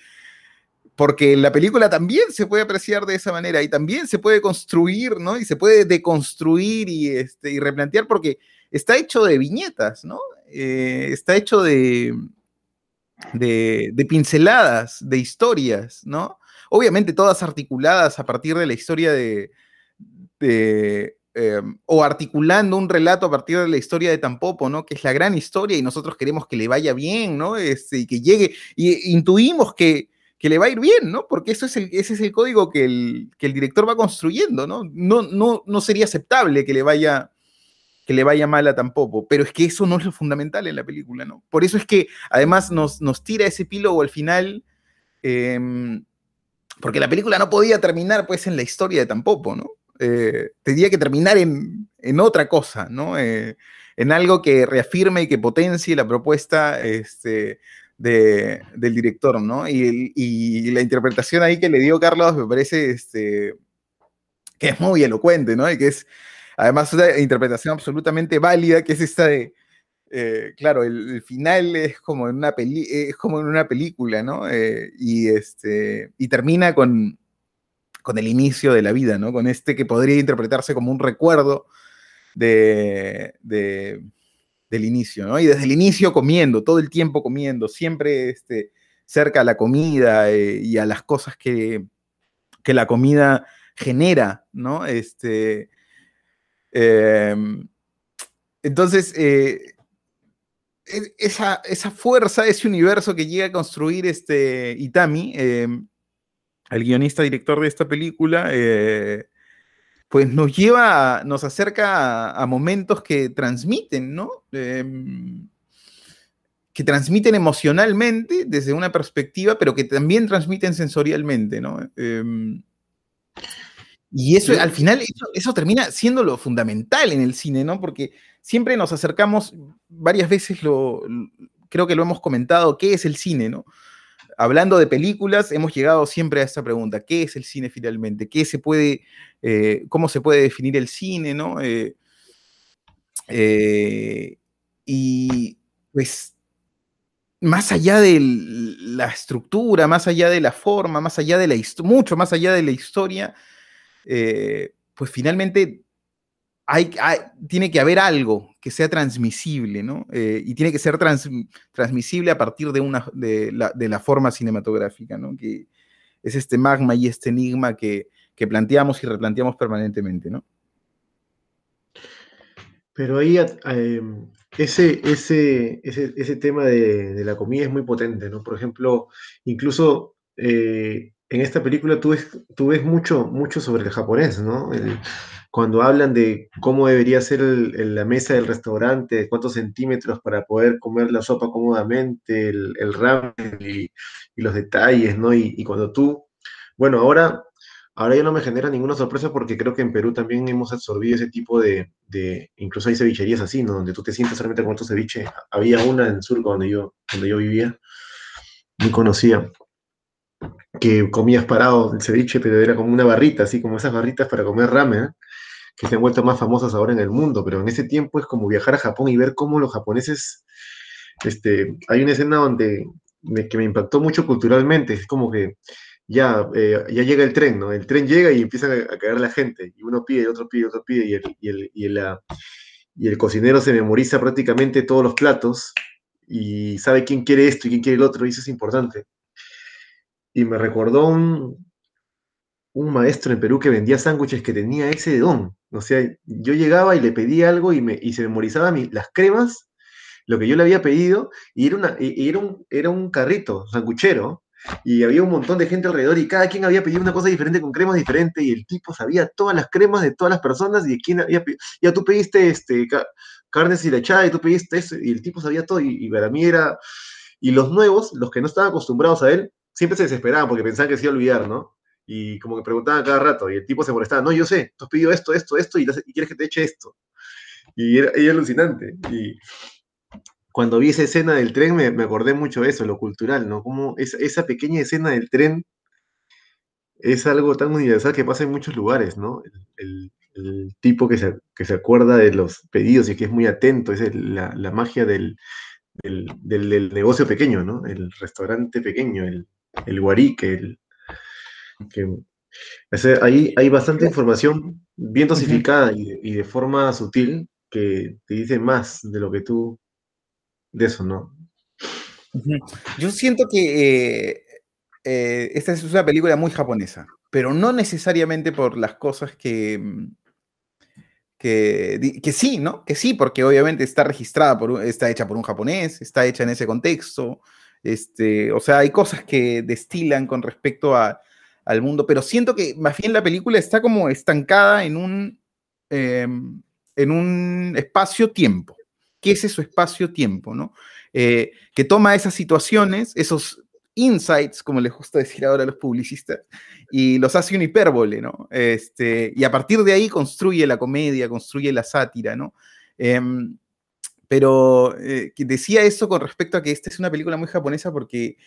porque la película también se puede apreciar de esa manera y también se puede construir, ¿no? Y se puede deconstruir y, este, replantear porque está hecho de viñetas, ¿no? Eh, está hecho de, pinceladas, de historias, ¿no? Obviamente todas articuladas a partir de la historia de, eh, o articulando un relato a partir de la historia de Tampopo, ¿no? Que es la gran historia y nosotros queremos que le vaya bien, ¿no? Este, y que llegue, y intuimos que, que le va a ir bien, ¿no? Porque eso es el, ese es el código que el, que el director va construyendo, ¿no? No, no, no sería aceptable que le vaya que le vaya mal a Tampopo, pero es que eso no es lo fundamental en la película, ¿no? Por eso es que además nos, nos tira ese epílogo al final, eh, porque la película no podía terminar pues en la historia de Tampopo, ¿no? Eh, tendría que terminar en, en otra cosa, ¿no? Eh, en algo que reafirme y que potencie la propuesta este, de, del director, ¿no? Y, la interpretación ahí que le dio Carlos me parece este, que es muy elocuente, ¿no? Y que es además una interpretación absolutamente válida, que es esta de, eh, claro, el, final es como en una, peli es como en una película, ¿no? Eh, y, este, y termina con, con el inicio de la vida, ¿no? Con este que podría interpretarse como un recuerdo de, del inicio, ¿no? Y desde el inicio comiendo, todo el tiempo comiendo, siempre este, cerca a la comida eh, y a las cosas que, que, la comida genera, ¿no? Este, em, entonces, eh, e, esa, esa, fuerza, ese universo que llega a construir este Itami, em, el guionista director de esta película, eh, pues nos lleva, nos acerca a, momentos que transmiten, ¿no? Em, que transmiten emocionalmente desde una perspectiva, pero que también transmiten sensorialmente, ¿no? Em, y eso, al final, eso, termina siendo lo fundamental en el cine, ¿no? Porque siempre nos acercamos, varias veces lo, creo que lo hemos comentado, ¿qué es el cine, no? Hablando de películas, hemos llegado siempre a esta pregunta, ¿qué es el cine finalmente? ¿Qué se puede, eh, ¿Cómo se puede definir el cine? ¿no? Eh, eh, y pues, más allá de la estructura, más allá de la forma, más allá de la mucho más allá de la historia, pues finalmente tiene que haber algo que sea transmisible, ¿no? Eh, y tiene que ser transmisible a partir de, una, de, la, forma cinematográfica, ¿no? Que es este magma y este enigma que, planteamos y replanteamos permanentemente, ¿no? Pero ahí em, ese, ese, ese, tema de, la comida es muy potente, ¿no? Por ejemplo, incluso eh, en esta película tú ves, tú ves mucho, mucho sobre el japonés, ¿no? Cuando hablan de cómo debería ser la mesa del restaurante, cuántos centímetros para poder comer la sopa cómodamente, el, el ramen y, los detalles, ¿no? Y, cuando tú, bueno, ahora, ahora ya no me genera ninguna sorpresa porque creo que en Perú también hemos absorbido ese tipo de, incluso hay cevicherías así, ¿no? Donde tú te sientes solamente con tu ceviche. Había una en Surco donde yo, donde yo vivía, muy conocida que comías parado el ceviche, pero era como una barrita, así como esas barritas para comer ramen, ¿eh? Que se han vuelto más famosas ahora en el mundo, pero en ese tiempo es como viajar a Japón y ver cómo los japoneses, este, hay una escena donde que me impactó mucho culturalmente, es como que ya, eh, ya llega el tren, ¿no? El tren llega y empieza a, caer la gente, y uno pide, otro pide, otro pide, y el, y el, y el, y el cocinero se memoriza prácticamente todos los platos y sabe quién quiere esto y quién quiere el otro, y eso es importante y me recordó un, un maestro en Perú que vendía sándwiches que tenía ese don. O sea, yo llegaba y le pedía algo y, me, y se memorizaba las cremas, lo que yo le había pedido, y era, una, era, un, era un carrito sanguchero, y había un montón de gente alrededor y cada quien había pedido una cosa diferente con cremas diferentes y el tipo sabía todas las cremas de todas las personas y de quién había ya tú pediste este carne silechada y tú pediste eso y el tipo sabía todo y, y, para mí era y los nuevos los que no estaban acostumbrados a él siempre se desesperaban porque pensaban que se iba a olvidar, ¿no? Y como que preguntaban cada rato y el tipo se molestaba, no, yo sé, tú has pedido esto, esto, esto y, quieres que te eche esto. Y era, alucinante. Y cuando vi esa escena del tren me, acordé mucho de eso, lo cultural, ¿no? Como esa, esa pequeña escena del tren es algo tan universal que pasa en muchos lugares, ¿no? El, tipo que se, que se, acuerda de los pedidos y que es muy atento, es la, la, magia del, del, del, negocio pequeño, ¿no? El restaurante pequeño, el, el guarique, el, que, ahí hay bastante información bien dosificada y, de forma sutil que te dice más de lo que tú, de eso, ¿no? Yo siento que eh, eh, esta es una película muy japonesa, pero no necesariamente por las cosas que, que, que, sí, ¿no? Que sí, porque obviamente está registrada, por, está hecha por un japonés, está hecha en ese contexto, este, o sea, hay cosas que destilan con respecto al mundo, pero siento que más bien la película está como estancada en un, em, en un espacio-tiempo. ¿Qué es eso espacio-tiempo? ¿no? Eh, que toma esas situaciones, esos insights, como les gusta decir ahora a los publicistas, y los hace un hipérbole, ¿no? Este, y a partir de ahí construye la comedia, construye la sátira, ¿no? Em, pero eh, decía eso con respecto a que esta es una película muy japonesa porque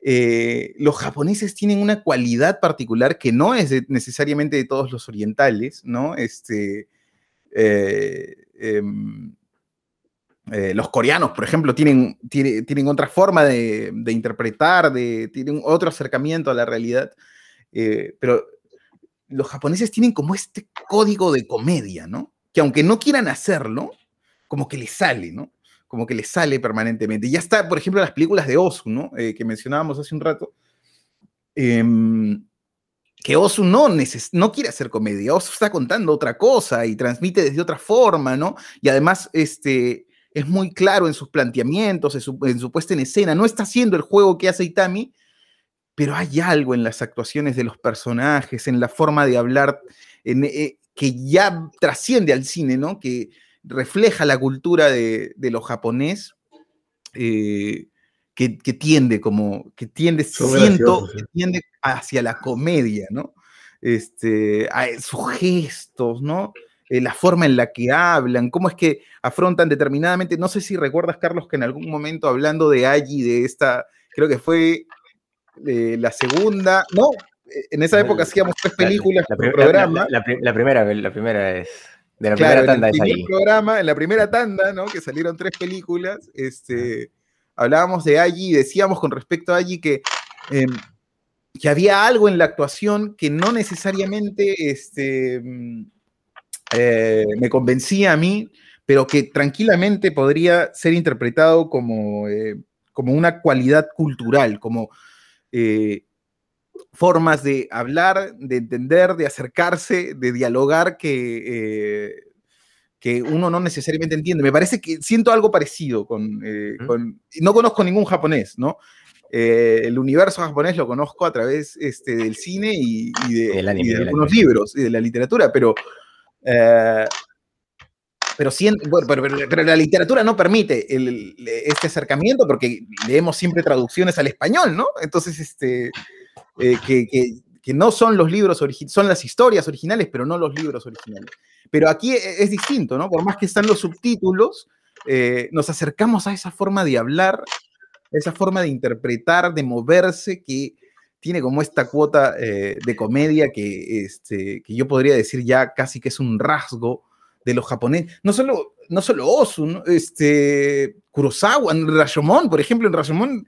eh, los japoneses tienen una cualidad particular que no es necesariamente de todos los orientales, ¿no? Este, eh, em, eh, los coreanos, por ejemplo, tienen, tienen, otra forma de, interpretar, de, tienen otro acercamiento a la realidad, pero los japoneses tienen como este código de comedia, ¿no? Que aunque no quieran hacerlo, como que les sale, ¿no? Como que le sale permanentemente. Ya está, por ejemplo, las películas de Osu, ¿no? Eh, que mencionábamos hace un rato. Em, que Osu no, no quiere hacer comedia, Osu está contando otra cosa y transmite desde otra forma, ¿no? Y además este, es muy claro en sus planteamientos, en su, puesta en escena, no está haciendo el juego que hace Itami, pero hay algo en las actuaciones de los personajes, en la forma de hablar, en, eh, que ya trasciende al cine, ¿no? Que, refleja la cultura de, lo japonés eh, que, tiende como, que tiende, siento, que tiende hacia la comedia, ¿no? Este, sus gestos, ¿no? Eh, la forma en la que hablan, cómo es que afrontan determinadamente, no sé si recuerdas, Carlos, que en algún momento hablando de allí, de esta, creo que fue eh, la segunda, no, en esa época hacíamos tres películas la, programa. La, primera, la primera es de la primera tanda en el programa, en la primera tanda, ¿no? Que salieron tres películas, este, hablábamos de allí decíamos con respecto a allí que, em, que había algo en la actuación que no necesariamente este, mm, eh, me convencía a mí, pero que tranquilamente podría ser interpretado como, eh, como una cualidad cultural, como eh, formas de hablar, de entender, de acercarse, de dialogar que, eh, que uno no necesariamente entiende. Me parece que siento algo parecido con... Eh, no conozco ningún japonés, ¿no? Eh, el universo japonés lo conozco a través este, del cine y, de, algunos libros y de la literatura, pero... Pero, pero, la literatura no permite este acercamiento porque leemos siempre traducciones al español, ¿no? Entonces, este, eh, que, no son los libros originales, son las historias originales, pero no los libros originales. Pero aquí e, es, distinto, ¿no? Por más que están los subtítulos, eh, nos acercamos a esa forma de hablar, esa forma de interpretar, de moverse, que tiene como esta cuota eh, de comedia que, este, que yo podría decir ya casi que es un rasgo de los japoneses. No solo, no solo Osu, este, Kurosawa, Rashomon, por ejemplo, en Rashomon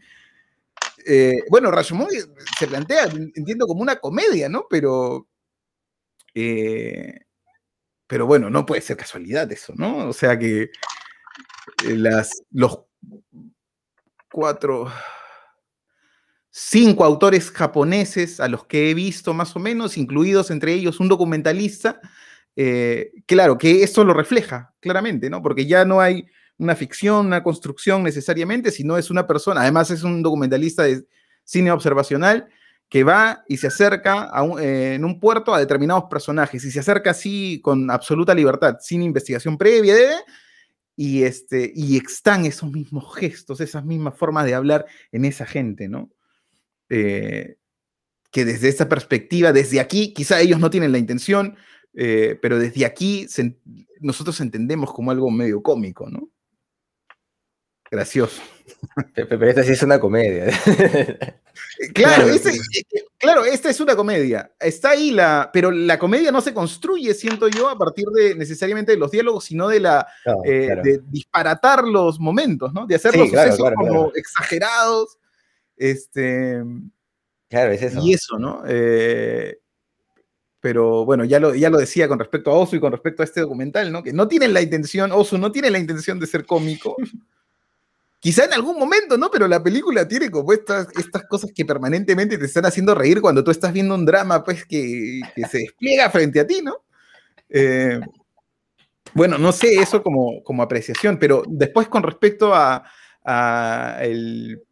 eh, bueno, Rashomon se plantea, entiendo, como una comedia, ¿no? Pero. Eh, pero bueno, no puede ser casualidad eso, ¿no? O sea que eh, las, los cuatro, cinco autores japoneses a los que he visto más o menos, incluidos entre ellos un documentalista, claro, que esto lo refleja claramente, ¿no? Porque ya no hay una ficción, una construcción necesariamente, sino es una persona, además es un documentalista de cine observacional que va y se acerca eh, en un puerto a determinados personajes y se acerca así con absoluta libertad, sin investigación previa, y, este, y están esos mismos gestos, esas mismas formas de hablar en esa gente, ¿no? Eh, que desde esa perspectiva, desde aquí, quizá ellos no tienen la intención, eh, pero desde aquí nosotros entendemos como algo medio cómico, ¿no? Gracioso. Pero esta sí es una comedia. (laughs) Claro, este, claro, esta es una comedia. Está ahí la. Pero la comedia no se construye, siento yo, a partir de necesariamente de los diálogos, sino de la eh, de disparatar los momentos, ¿no? De hacer los sucesos como exagerados. Este. Claro, es eso. Y eso, ¿no? Eh, pero bueno, ya lo, ya lo decía con respecto a Osu y con respecto a este documental, ¿no? Que no tienen la intención, Osu no tiene la intención de ser cómico. (laughs) Quizá en algún momento, ¿no? Pero la película tiene como estas, cosas que permanentemente te están haciendo reír cuando tú estás viendo un drama, pues, que, se despliega frente a ti, ¿no? Eh, bueno, no sé eso como, como apreciación, pero después con respecto a, el...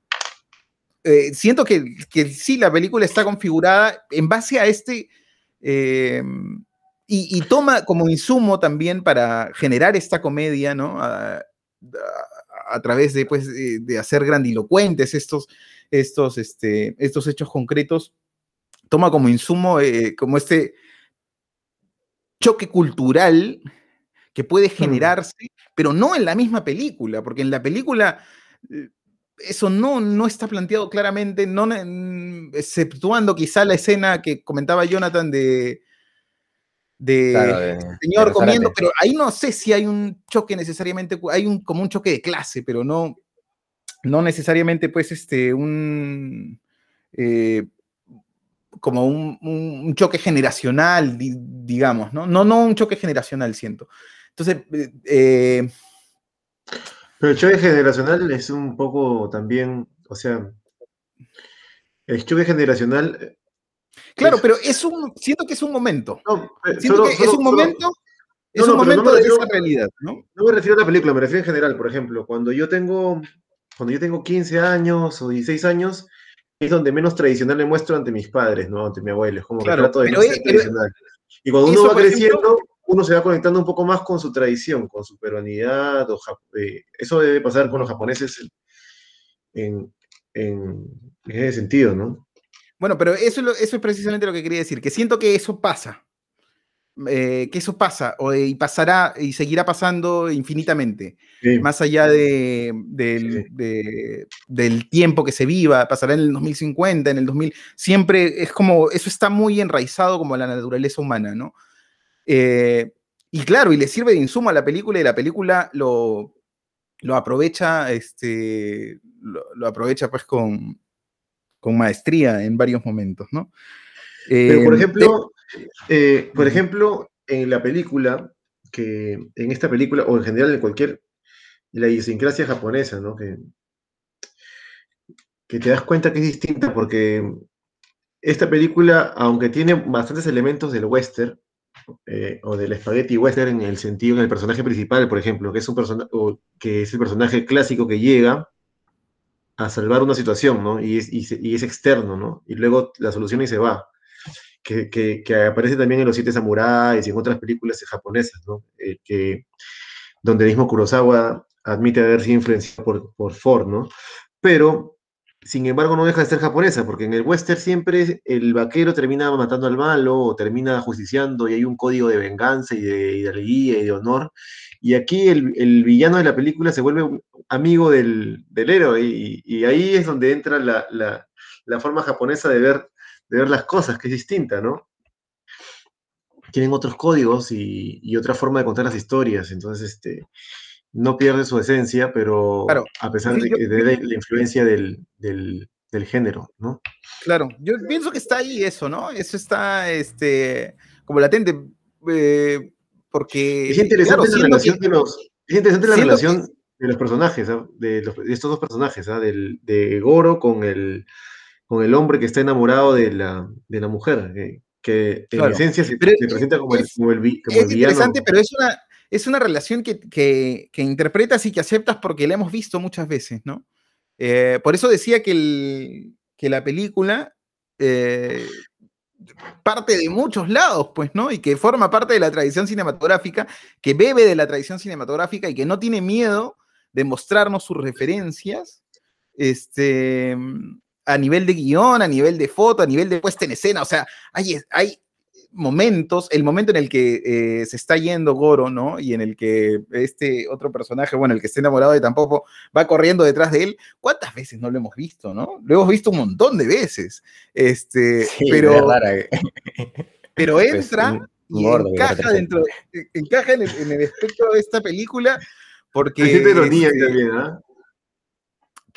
Eh, siento que, que, sí, la película está configurada en base a este... Eh, y, toma como insumo también para generar esta comedia, ¿no? a, través de, pues, de, hacer grandilocuentes estos, estos, este, estos hechos concretos, toma como insumo, eh, como este choque cultural que puede mm. generarse, pero no en la misma película, porque en la película eh, eso no, no está planteado claramente, no, exceptuando quizá la escena que comentaba Jonathan de, de, señor comiendo, pero ahí no sé si hay un choque necesariamente, hay un, como un choque de clase, pero no, no necesariamente pues este, un, eh, como un, choque generacional, digamos, ¿no? ¿no? No un choque generacional, siento. Entonces, eh, eh, pero el choque generacional es un poco también, o sea, el choque generacional Claro, pero es un, siento que es un momento. siento que es un momento, es un momento de esa realidad, ¿no? No me refiero a la película, me refiero en general. Por ejemplo, cuando yo tengo, cuando yo tengo 15 años o 16 años, es donde menos tradicional me muestro ante mis padres, ¿no? Ante mi abuelo. Es como que trato de ser tradicional. Y cuando uno va creciendo, uno se va conectando un poco más con su tradición, con su peruanidad. O, eh, eso debe pasar con los japoneses en, en, en ese sentido, ¿no? Bueno, pero eso, eso es precisamente lo que quería decir, que siento que eso pasa. Eh, que eso pasa y pasará y seguirá pasando infinitamente, más allá de, del, tiempo que se viva, pasará en el 2050, en el 2000, siempre es como, eso está muy enraizado como la naturaleza humana, ¿no? Eh, y claro, y le sirve de insumo a la película y la película lo, lo aprovecha, este, lo aprovecha pues con, con maestría en varios momentos, ¿no? Pero por eh, ejemplo, eh, por ejemplo, en la película, que en esta película, o en general en cualquier, la idiosincrasia japonesa, ¿no? Que, que te das cuenta que es distinta porque esta película, aunque tiene bastantes elementos del western, eh, o del spaghetti western en el sentido en el personaje principal, por ejemplo, que es un personaje que es el personaje clásico que llega a salvar una situación, ¿no? Y es, y, es externo, ¿no? Y luego la solución y se va. Que, que, aparece también en Los Siete Samuráis y en otras películas japonesas, ¿no? Eh, que, donde mismo Kurosawa admite haber sido influenciado por, por Ford, ¿no? Pero, sin embargo, no deja de ser japonesa, porque en el western siempre el vaquero termina matando al malo o termina justiciando y hay un código de venganza y de hidalguía y de honor. Y aquí el, el, villano de la película se vuelve amigo del, héroe y, ahí es donde entra la, forma japonesa de ver, de ver las cosas, que es distinta, ¿no? Tienen otros códigos y, otra forma de contar las historias, entonces este, no pierde su esencia, pero a pesar de, la influencia del, género, ¿no? Claro, yo pienso que está ahí eso, ¿no? Eso está este, como latente, eh, porque... Es interesante la relación de los... Es interesante la relación de los personajes, ¿ah? de, estos dos personajes, ¿ah? Del, de Goro con el, con el hombre que está enamorado de la, de la mujer, que, en esencia se, presenta como, el, como, el, es interesante, pero es una, es una relación que, que, que, interpretas y que aceptas porque la hemos visto muchas veces, ¿no? Eh, por eso decía que, el, que la película eh, parte de muchos lados, pues, ¿no? Y que forma parte de la tradición cinematográfica, que bebe de la tradición cinematográfica y que no tiene miedo de mostrarnos sus referencias este, a nivel de guion, a nivel de foto, a nivel de puesta en escena. O sea, hay, hay momentos, el momento en el que eh, se está yendo Goro, ¿no? Y en el que este otro personaje, bueno, el que está enamorado de tampoco, va corriendo detrás de él. ¿Cuántas veces no lo hemos visto, no? Lo hemos visto un montón de veces. Este, pero, (laughs) pero pues, entra y encaja dentro, encaja en el, en el espectro de esta película porque. Hay ironía este, también, ¿ah?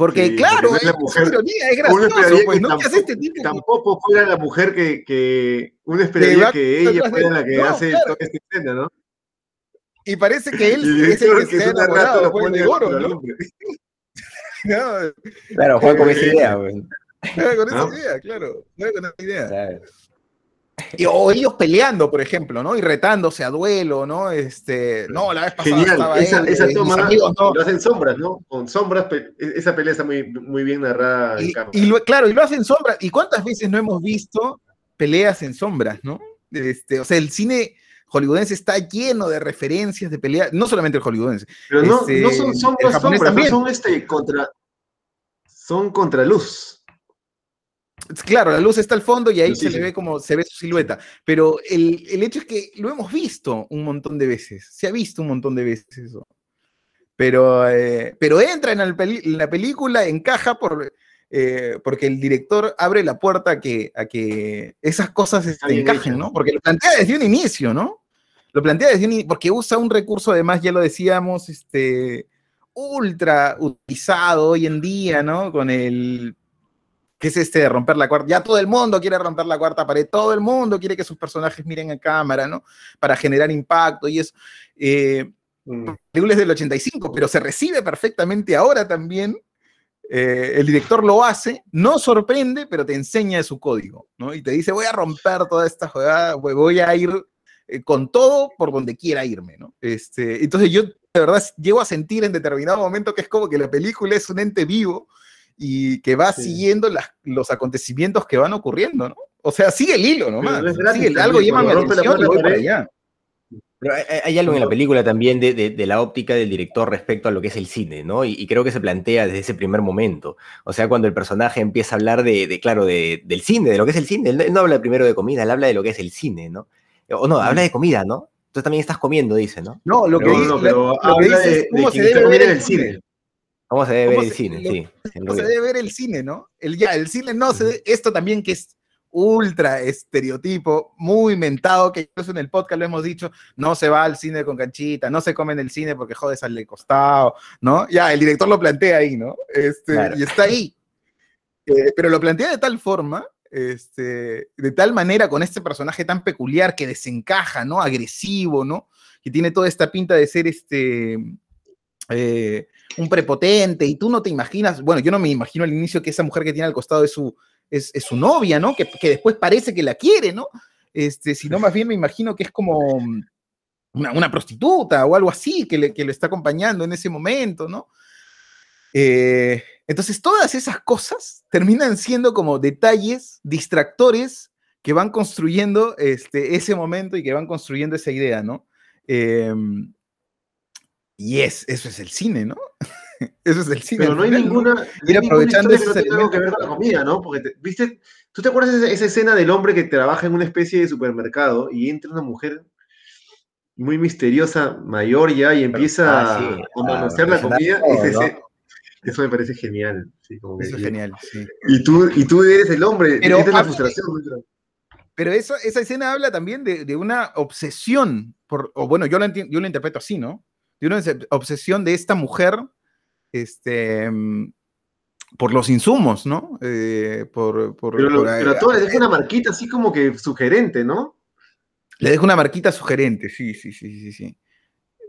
Porque, claro, es, la mujer, ironía, es gracioso, pues, ¿no? Tampoco, este tipo? tampoco fuera la mujer que, que uno esperaría que ella fuera la que hace toda esta escena, ¿no? Y parece que él (laughs) es el que, que se ha enamorado pues, de oro, ¿no? (laughs) no. Claro, fue con esa idea, güey. con esa idea, claro. Juega con esa idea. Y, o ellos peleando, por ejemplo, ¿no? Y retándose a duelo, ¿no? Este, no, la vez pasada Genial. estaba esa, él, esa toma amigos, ¿no? lo hacen sombras, ¿no? Con sombras, esa pelea está muy, muy bien narrada. Y, y lo, claro, y lo hacen sombras. ¿Y cuántas veces no hemos visto peleas en sombras, ¿no? Este, o sea, el cine hollywoodense está lleno de referencias de pelea, no solamente el hollywoodense. Pero no, este, no son, sombras, también. son este contra. Son contraluz. Claro, la luz está al fondo y ahí Sí, se sí. le ve como se ve su silueta. Pero el, el hecho es que lo hemos visto un montón de veces. Se ha visto un montón de veces eso. Pero, eh, pero entra en, el peli- en la película, encaja por, eh, porque el director abre la puerta a que, a que esas cosas este, encajen. ¿no? Porque lo plantea desde un inicio, ¿no? Lo plantea desde un inicio, porque usa un recurso, además, ya lo decíamos, este, ultra utilizado hoy en día, ¿no? Con el que es este de romper la cuarta. Ya todo el mundo quiere romper la cuarta pared, todo el mundo quiere que sus personajes miren a cámara, ¿no? Para generar impacto y eso. Eh, Mm. la película es del 85, pero se recibe perfectamente ahora también. Eh, el director lo hace, no sorprende, pero te enseña de su código, ¿no? Y te dice, voy a romper toda esta jugada, voy- voy a ir eh, con todo por donde quiera irme, ¿no? Este, entonces yo de verdad llego a sentir en determinado momento que es como que la película es un ente vivo y que va Sí. siguiendo las- los acontecimientos que van ocurriendo, ¿no? O sea, sigue el hilo nomás. no es sigue el- algo llama la atención y voy para pared. allá. Pero hay, algo en la película también de, de- de la óptica del director respecto a lo que es el cine, ¿no? Y, y creo que se plantea desde ese primer momento. O sea, cuando el personaje empieza a hablar de, de, claro, de- del cine, de lo que es el cine. Él, no- él no habla primero de comida, él habla de lo que es el cine, ¿no? O no, habla de comida, ¿no? Tú también estás comiendo, dice, ¿no? No, lo que, No, di- no, lo- pero lo que habla dice de, es cómo se debe ver el el cine. cine. ¿Cómo se debe ¿Cómo ver el se- cine? lo- Sí. cómo se debe ver el cine, ¿no? El, ya, el cine no se debe- esto también que es ultra estereotipo, muy mentado, que incluso en el podcast lo hemos dicho, no se va al cine con canchita, no se come en el cine porque jodes al de costado, ¿no? Ya, el director lo plantea ahí, ¿no? Este, Claro. Y está ahí. Eh, pero lo plantea de tal forma, este, de tal manera con este personaje tan peculiar que desencaja, ¿no? Agresivo, ¿no? Que tiene toda esta pinta de ser este... eh, un prepotente y tú no te imaginas, bueno, yo no me imagino al inicio que esa mujer que tiene al costado es su, es, es su novia, ¿no? Que, que después parece que la quiere, ¿no? Este, sino más bien me imagino que es como mm, una, una prostituta o algo así que, le, que lo está acompañando en ese momento, ¿no? Eh, entonces todas esas cosas terminan siendo como detalles, distractores que van construyendo este, ese momento y que van construyendo esa idea, ¿no? Em, y es, eso es el cine, ¿no? (laughs) eso es el cine. Pero no hay ninguna, no Ir aprovechando que no tenga algo que ver con la comida, ¿no? Porque, te- ¿viste? ¿Tú te acuerdas de esa, escena del hombre que trabaja en una especie de supermercado y entra una mujer muy misteriosa, mayor ya, y empieza Ah, sí. a manosear la comida? todo, Ese- ¿no? ese- eso me parece genial. sí, como que- Eso es genial, sí. Y tú, y tú eres el hombre, Pero es la frustración. Pero eso, esa escena habla también de, de una obsesión, por, o bueno, yo lo, yo lo interpreto así, ¿no? De una obse- obsesión de esta mujer este, por los insumos, ¿no? Eh, por, por- Pero, lo- por- pero a todos les deja una marquita así como que sugerente, ¿no? le deja una marquita sugerente, sí, sí, sí, sí, sí.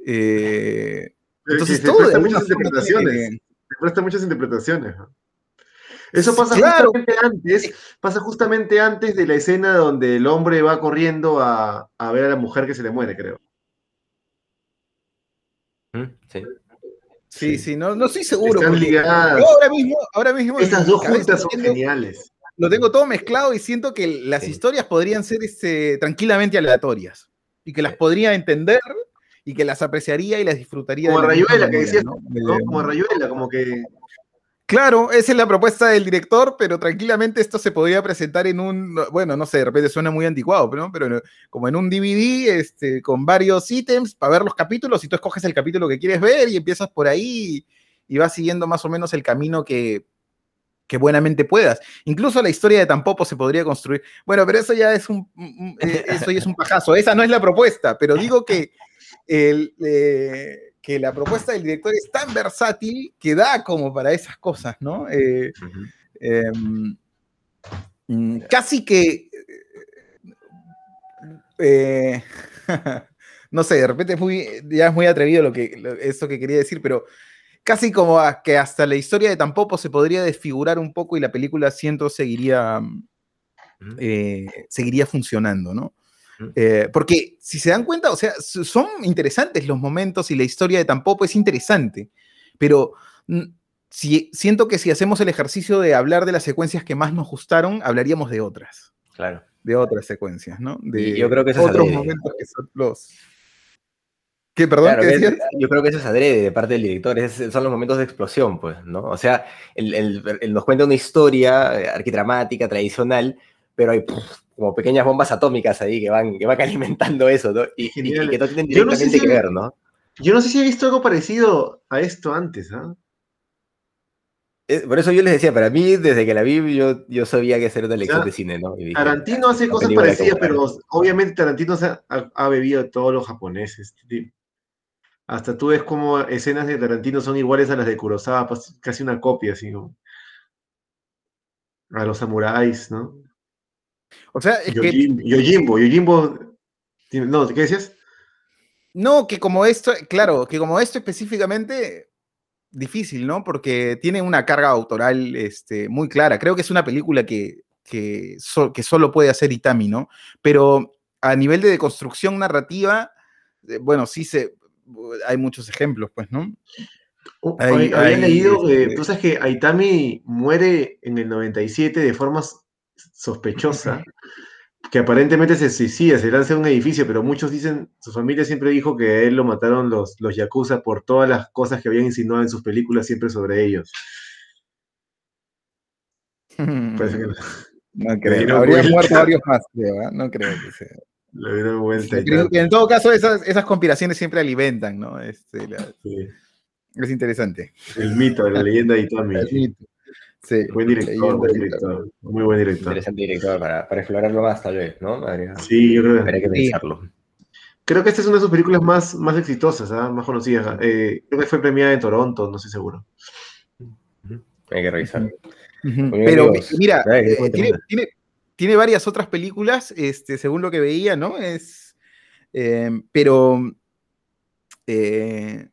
Eh, entonces se todo presta muchas interpretaciones. tiene Se presta muchas interpretaciones. Eso pasa claro. justamente antes, pasa justamente antes de la escena donde el hombre va corriendo a, a ver a la mujer que se le muere, creo. ¿Mm? Sí. Sí, sí, no, no estoy seguro. Están ligadas. yo ahora mismo, ahora mismo mi dos juntas son tengo- geniales. lo tengo todo mezclado y siento que las Sí. historias podrían ser este, tranquilamente aleatorias y que las podría entender y que las apreciaría y las disfrutaría. Como de Rayuela, que decías, ¿no? ¿no? Como Rayuela, como que Claro, esa es la propuesta del director, pero tranquilamente esto se podría presentar en un, bueno, no sé, de repente suena muy anticuado, pero, como en un DVD este, con varios ítems para ver los capítulos y tú escoges el capítulo que quieres ver y empiezas por ahí y vas siguiendo más o menos el camino que, que buenamente puedas. Incluso la historia de Tampopo se podría construir. Bueno, pero eso ya es un, eso ya es un pajazo. Esa no es la propuesta, pero digo que, el, eh, que la propuesta del director es tan versátil que da como para esas cosas, ¿no? Eh, em, mm, casi que... eh, (laughs) no sé, de repente es muy, ya es muy atrevido lo que, lo- eso que quería decir, pero casi como a que hasta la historia de Tampopo se podría desfigurar un poco y la película siento seguiría, eh, seguiría funcionando, ¿no? Eh, porque si se dan cuenta, o sea, son interesantes los momentos y la historia de Tampopo es interesante, pero mm, si, siento que si hacemos el ejercicio de hablar de las secuencias que más nos gustaron, hablaríamos de otras. Claro. de otras secuencias, ¿no? De Y yo creo que otros adrede. momentos que son los... ¿Qué, perdón? Claro, ¿qué es- yo creo que eso es adrede de parte del director, es- son los momentos de explosión, pues, ¿no? O sea, él, él- él nos cuenta una historia eh, arquidramática, tradicional, pero hay puf, como pequeñas bombas atómicas ahí que van, que van (laughs) alimentando eso, ¿no? Y, y- y Genial. que no tienen Yo no sé directamente si- que ver, ¿no? Yo no sé si he visto algo parecido a esto antes, ¿ah? Eh, Por eso yo les decía, para mí, desde que la vi, yo, yo sabía que hacer una lección sea, de cine, ¿no? Dije, Tarantino hace esta cosas parecidas, pero obviamente Tarantino ha, ha- bebido de todos los japoneses. Hasta tú ves como escenas de Tarantino son iguales a las de Kurosawa, pas- casi una copia, así como. A los samuráis, ¿no? O sea, es que Yojimbo, Yojimbo, No, ¿qué decías? No, que como esto, claro, que como esto específicamente, difícil, ¿no? Porque tiene una carga autoral este, muy clara. Creo que es una película que, que, so- que solo puede hacer Itami, ¿no? Pero a nivel de construcción narrativa, eh, bueno, sí se, hay muchos ejemplos, pues, ¿no? Oh, Hay- había hay, leído este- tú sabes que Aitami muere en el 97 de forma s- sospechosa, que aparentemente se suicida, se lanza a un edificio, pero muchos dicen, su familia siempre dijo que a él lo mataron los, los Yakuza por todas las cosas que habían insinuado en sus películas siempre sobre ellos. (laughs) Parece que No creo. Habría vuelta. muerto varios más, creo, ¿eh? No creo que sea. le dieron vuelta y Creo tal. que en todo caso, esas, esas conspiraciones siempre alimentan, ¿no? Este, la- Sí. es interesante. El mito, la leyenda de Itami. El mito. Sí. Buen director, buen director, muy buen director. Interesante director para, para explorarlo más, tal vez, ¿no? Habría, Sí, yo creo que habría que Sí. pensarlo. Creo que esta es una de sus películas más, más exitosas, ¿ah? más conocidas. Eh, creo que fue premiada en Toronto, no estoy seguro. Hay que revisar. Bien, Pero amigos. mira, eh, tiene, una. tiene- tiene varias otras películas, este, según lo que veía, ¿no? Es, eh, pero eh,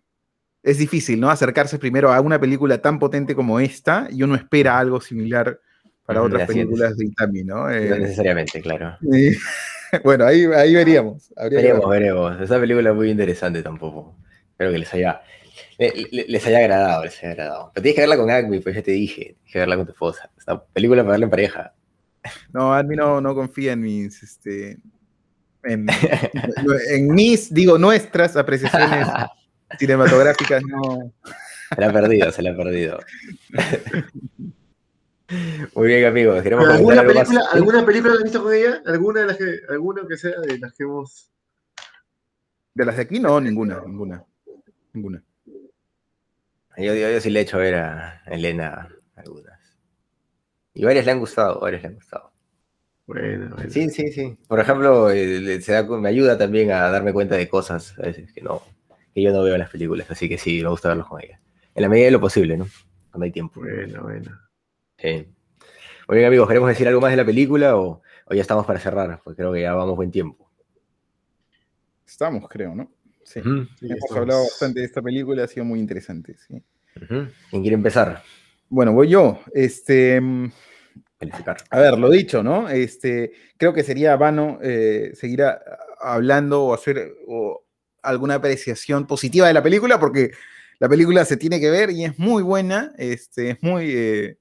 es difícil, ¿no? Acercarse primero a una película tan potente como esta y uno espera algo similar para otras es. películas de Itami, ¿no? No Eh, necesariamente, claro. y- (laughs) bueno, ahí, ahí veríamos. habría que ver. Veremos, veremos. Esa película es muy interesante tampoco. Espero que les haya, le- le- les haya agradado, les haya agradado. Pero tienes que verla con Agmi, pues ya te dije. Tienes que verla con tu esposa. Esta película para verla en pareja. No, Admi no, no confía en mis, este, en, (laughs) en mis, digo, nuestras apreciaciones (laughs) cinematográficas, no. Se la ha perdido, se la ha perdido. Muy bien, amigos. Queremos ¿Pero comentar ¿Alguna más. película, ¿Alguna película has visto con ella? ¿Alguna de las que, alguna que sea de las que hemos... De las de aquí, no, ninguna, ninguna. Ninguna. Yo, yo, yo sí le he hecho ver a Elena algunas. Y varias le han gustado, varias le han gustado. Bueno, bueno. Sí, sí, sí. Por ejemplo, eh, se da me ayuda también a darme cuenta de cosas a veces que no, que yo no veo en las películas, así que sí, me gusta verlos con ella. En la medida de lo posible, ¿no? Cuando hay tiempo. Bueno, bueno. Sí. Muy bien, amigos, ¿queremos decir algo más de la película o, o ya estamos para cerrar? Pues creo que ya vamos buen tiempo. Estamos, creo, ¿no? Sí. Hemos estamos. hablado bastante de esta película, ha sido muy interesante, sí. ¿Quién quiere empezar? Bueno, voy yo. Este, Calificar. a ver, lo dicho, ¿no? Este, creo que sería vano eh, seguir a- hablando o hacer o alguna apreciación positiva de la película, porque la película se tiene que ver y es muy buena, este, es muy, eh,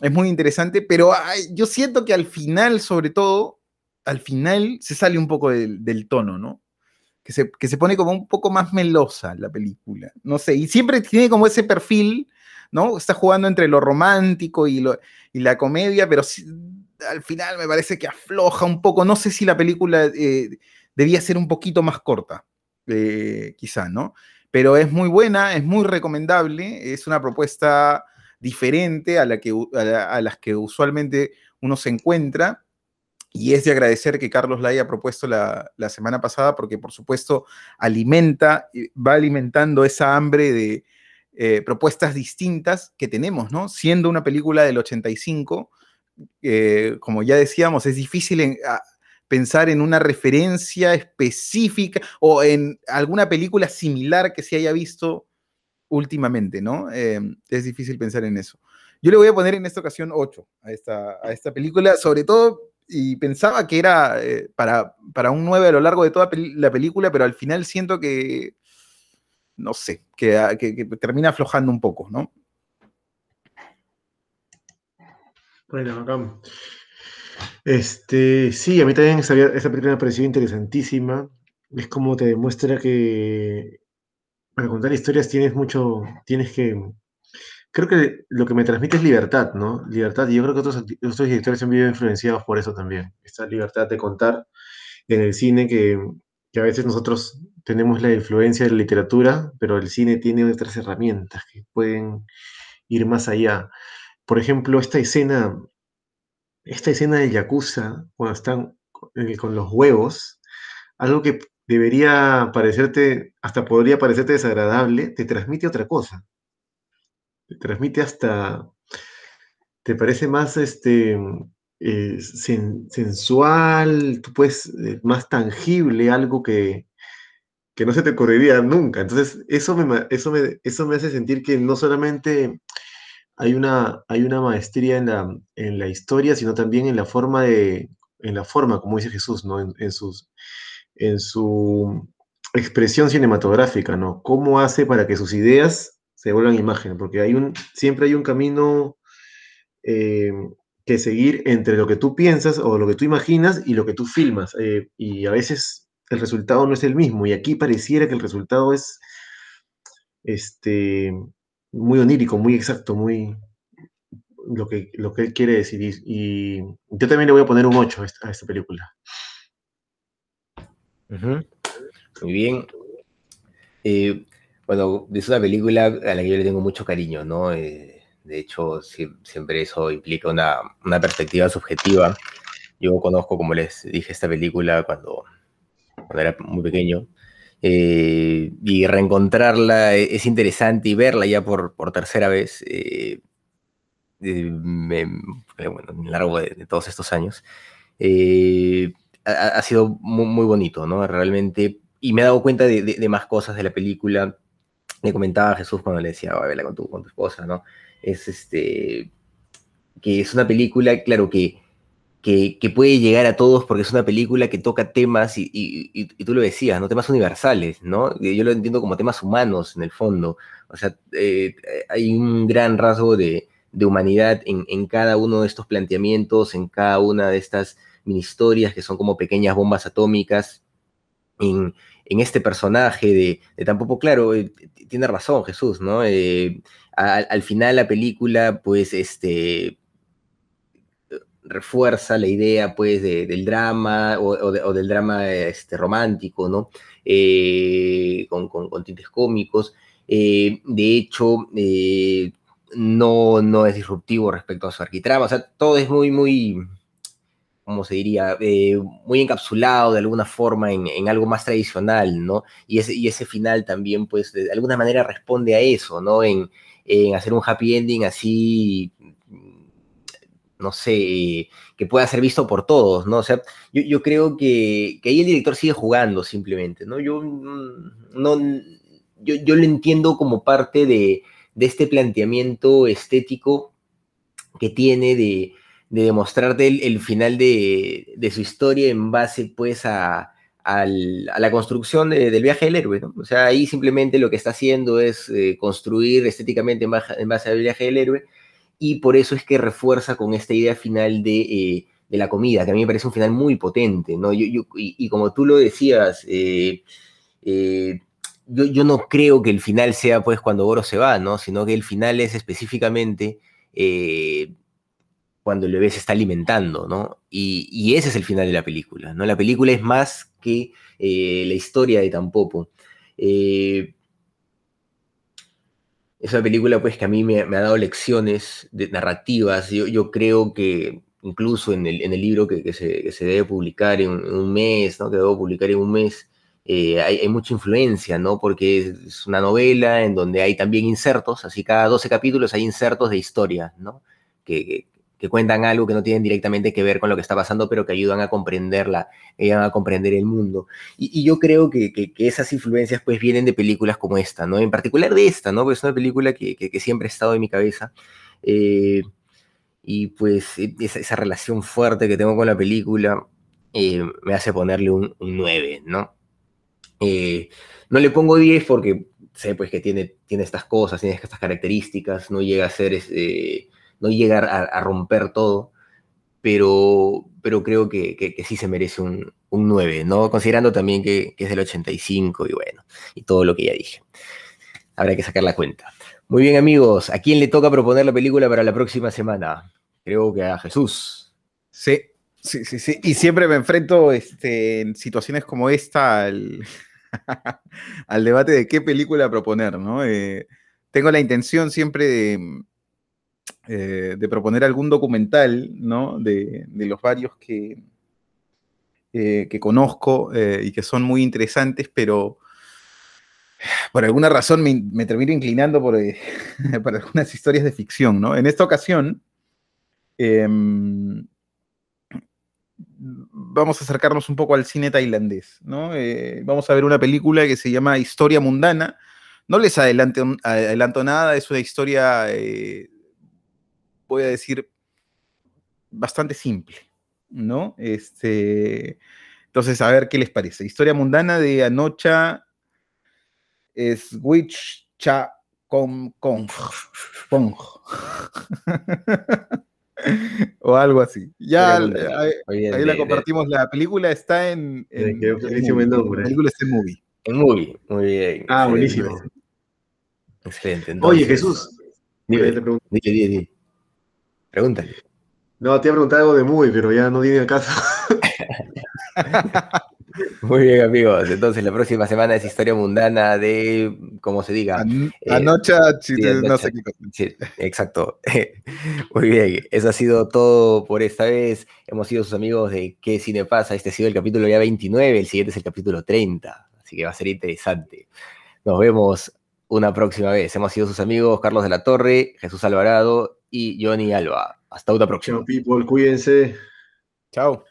es muy interesante, pero yo siento que al final, sobre todo, al final se sale un poco del, tono, ¿no? Que se, que se pone como un poco más melosa la película, no sé, y siempre tiene como ese perfil, ¿no? Está jugando entre lo romántico y, lo, y la comedia, pero al final me parece que afloja un poco, no sé si la película eh, debía ser un poquito más corta, eh, quizá, ¿no? Pero es muy buena, es muy recomendable, es una propuesta diferente a, la que, a, la- a las que usualmente uno se encuentra. Y es de agradecer que Carlos la haya propuesto la, semana pasada, porque por supuesto alimenta, eh, va alimentando esa hambre de eh, propuestas distintas que tenemos, ¿no? Siendo una película del 85, eh, como ya decíamos, es difícil en- pensar en una referencia específica o en alguna película similar que se haya visto últimamente, ¿no? Eh, es difícil pensar en eso. Yo le voy a poner en esta ocasión 8 a esta, película, sobre todo, y pensaba que era eh, para, para un 9 a lo largo de toda la película, pero al final siento que, no sé, que, ah, termina aflojando un poco, ¿no? Bueno, acá. Este, sí, a mí también esa, esa película me ha parecido interesantísima. Es como te demuestra que para contar historias tienes mucho, tienes que creo que lo que me transmite es libertad, ¿no? Libertad, y yo creo que otros, otros directores han vivido influenciados por eso también. Esta libertad de contar en el cine que, que, a veces nosotros tenemos la influencia de la literatura, pero el cine tiene otras herramientas que pueden ir más allá. Por ejemplo, esta escena, esta escena de Yakuza, cuando están eh, con los huevos, algo que debería parecerte, hasta podría parecerte desagradable, te transmite otra cosa te transmite hasta, te parece más este, eh, sensual, tú puedes, eh, más tangible, algo que, que no se te ocurriría nunca. Entonces, eso eso, eso me hace sentir que no solamente hay una, hay una maestría en la, en la historia, sino también en la forma de, en la forma, como dice Jesús, ¿no? En, sus, en su expresión cinematográfica, ¿no? ¿Cómo hace para que sus ideas se vuelvan imágenes, porque hay un, siempre hay un camino eh, que seguir entre lo que tú piensas o lo que tú imaginas y lo que tú filmas, eh, y a veces el resultado no es el mismo, y aquí pareciera que el resultado es este, muy onírico, muy exacto, muy lo que, lo que él quiere decir, y, yo también le voy a poner un 8 a esta, película. Muy bien. Eh, bueno, es una película a la que yo le tengo mucho cariño, ¿no? Eh, de hecho, siempre eso implica una, una, perspectiva subjetiva. Yo conozco, como les dije, esta película cuando, cuando era muy pequeño. Eh, y reencontrarla e, es interesante y verla ya por, por tercera vez, eh, me, bueno, a lo largo de, todos estos años, ha, sido muy, muy, bonito, ¿no? Realmente, y me he dado cuenta de, más cosas de la película le comentaba a Jesús cuando le decía, a verla con tu, con tu esposa, ¿no? Es este, que es una película, claro, que, que, puede llegar a todos porque es una película que toca temas, y, tú lo decías, ¿no? Temas universales, ¿no? Yo lo entiendo como temas humanos en el fondo. O sea, eh, hay un gran rasgo de, humanidad en, cada uno de estos planteamientos, en cada una de estas mini historias que son como pequeñas bombas atómicas, en, este personaje de, de Tampoco, claro, eh, tiene razón Jesús, ¿no? Eh, al final la película, pues, este, refuerza la idea, pues, del drama o, del drama este, romántico, ¿no? Eh, con, con, tintes cómicos. de hecho, no, no es disruptivo respecto a su arquitrama, o sea, todo es muy, muy como se diría, eh, muy encapsulado de alguna forma en, algo más tradicional, ¿no? Y ese, y ese final también, pues, de alguna manera responde a eso, ¿no? En, hacer un happy ending así, no sé, que pueda ser visto por todos, ¿no? O sea, yo, creo que, ahí el director sigue jugando simplemente, ¿no? Yo, no, yo, yo lo entiendo como parte de, de este planteamiento estético que tiene de de demostrarte el, final de, su historia en base pues a, la construcción del viaje del héroe, ¿no? O sea, ahí simplemente lo que está haciendo es eh, construir estéticamente en base, al viaje del héroe y por eso es que refuerza con esta idea final de, eh, la comida, que a mí me parece un final muy potente, ¿no? Yo, y, como tú lo decías, eh, yo, no creo que el final sea pues cuando Oro se va, ¿no? Sino que el final es específicamente cuando el bebé se está alimentando, ¿no? Y, ese es el final de la película, ¿no? La película es más que eh, la historia de Tampopo. Eh, es una película pues que a mí me, ha dado lecciones de narrativas. Yo, creo que incluso en el, libro que, se, debe publicar en, un mes, ¿no? que debo publicar en un mes, eh, hay, mucha influencia, ¿no? Porque es una novela en donde hay también insertos, así cada 12 capítulos hay insertos de historia, ¿no? Que, que cuentan algo que no tienen directamente que ver con lo que está pasando, pero que ayudan a comprenderla, ayudan a comprender el mundo. Y, yo creo que, esas influencias pues vienen de películas como esta, ¿no? En particular de esta, ¿no? Pues es una película que, siempre ha estado en mi cabeza. Eh, y pues e, esa, relación fuerte que tengo con la película eh, me hace ponerle un, 9, ¿no? Eh, no le pongo 10 porque sé pues que tiene, tiene estas cosas, tiene estas características, no llega a ser no llegar a, romper todo, pero, pero creo que, que, sí se merece un, un, 9, ¿no? Considerando también que, es del 85 y bueno, y todo lo que ya dije. Habrá que sacar la cuenta. Muy bien, amigos, ¿a quién le toca proponer la película para la próxima semana? Creo que a Jesús. Sí, sí, sí, sí. Y siempre me enfrento este, en situaciones como esta al, (laughs) al debate de qué película proponer, ¿no? Eh, tengo la intención siempre de, eh, de proponer algún documental, ¿no? De, los varios que, eh, que conozco y que son muy interesantes, pero (sighs) por alguna razón me, termino inclinando por, (laughs) por, algunas historias de ficción, ¿no? En esta ocasión, em, vamos a acercarnos un poco al cine tailandés, ¿no? Eh, vamos a ver una película que se llama Historia Mundana. No les adelanto, adelanto nada, es una historia, eh, voy a decir, bastante simple, ¿no? Este, entonces, a ver qué les parece. Historia Mundana de Anocha Switch Cha Kong Kong. (laughs) o algo así. Ya ahí, la compartimos. la película está en. en, en, en la película está en movie. En movie, muy bien. Ah, buenísimo. Excelente. Oye, Jesús. Dime, dime, dime. Pregúntale. No, te iba a preguntar algo de movie, pero ya no viene al caso. (laughs) Muy bien, amigos. Entonces, la próxima semana es historia mundana de, como se diga. Eh, anoche, no sé qué exacto. (laughs) Muy bien. Eso ha sido todo por esta vez. Hemos sido sus amigos de ¿Qué cine pasa? Este ha sido el capítulo ya 29, el siguiente es el capítulo 30. Así que va a ser interesante. Nos vemos una próxima vez. Hemos sido sus amigos Carlos de la Torre, Jesús Alvarado y Johnny Alba. Hasta una próxima. Chao, people. Cuídense. Chao.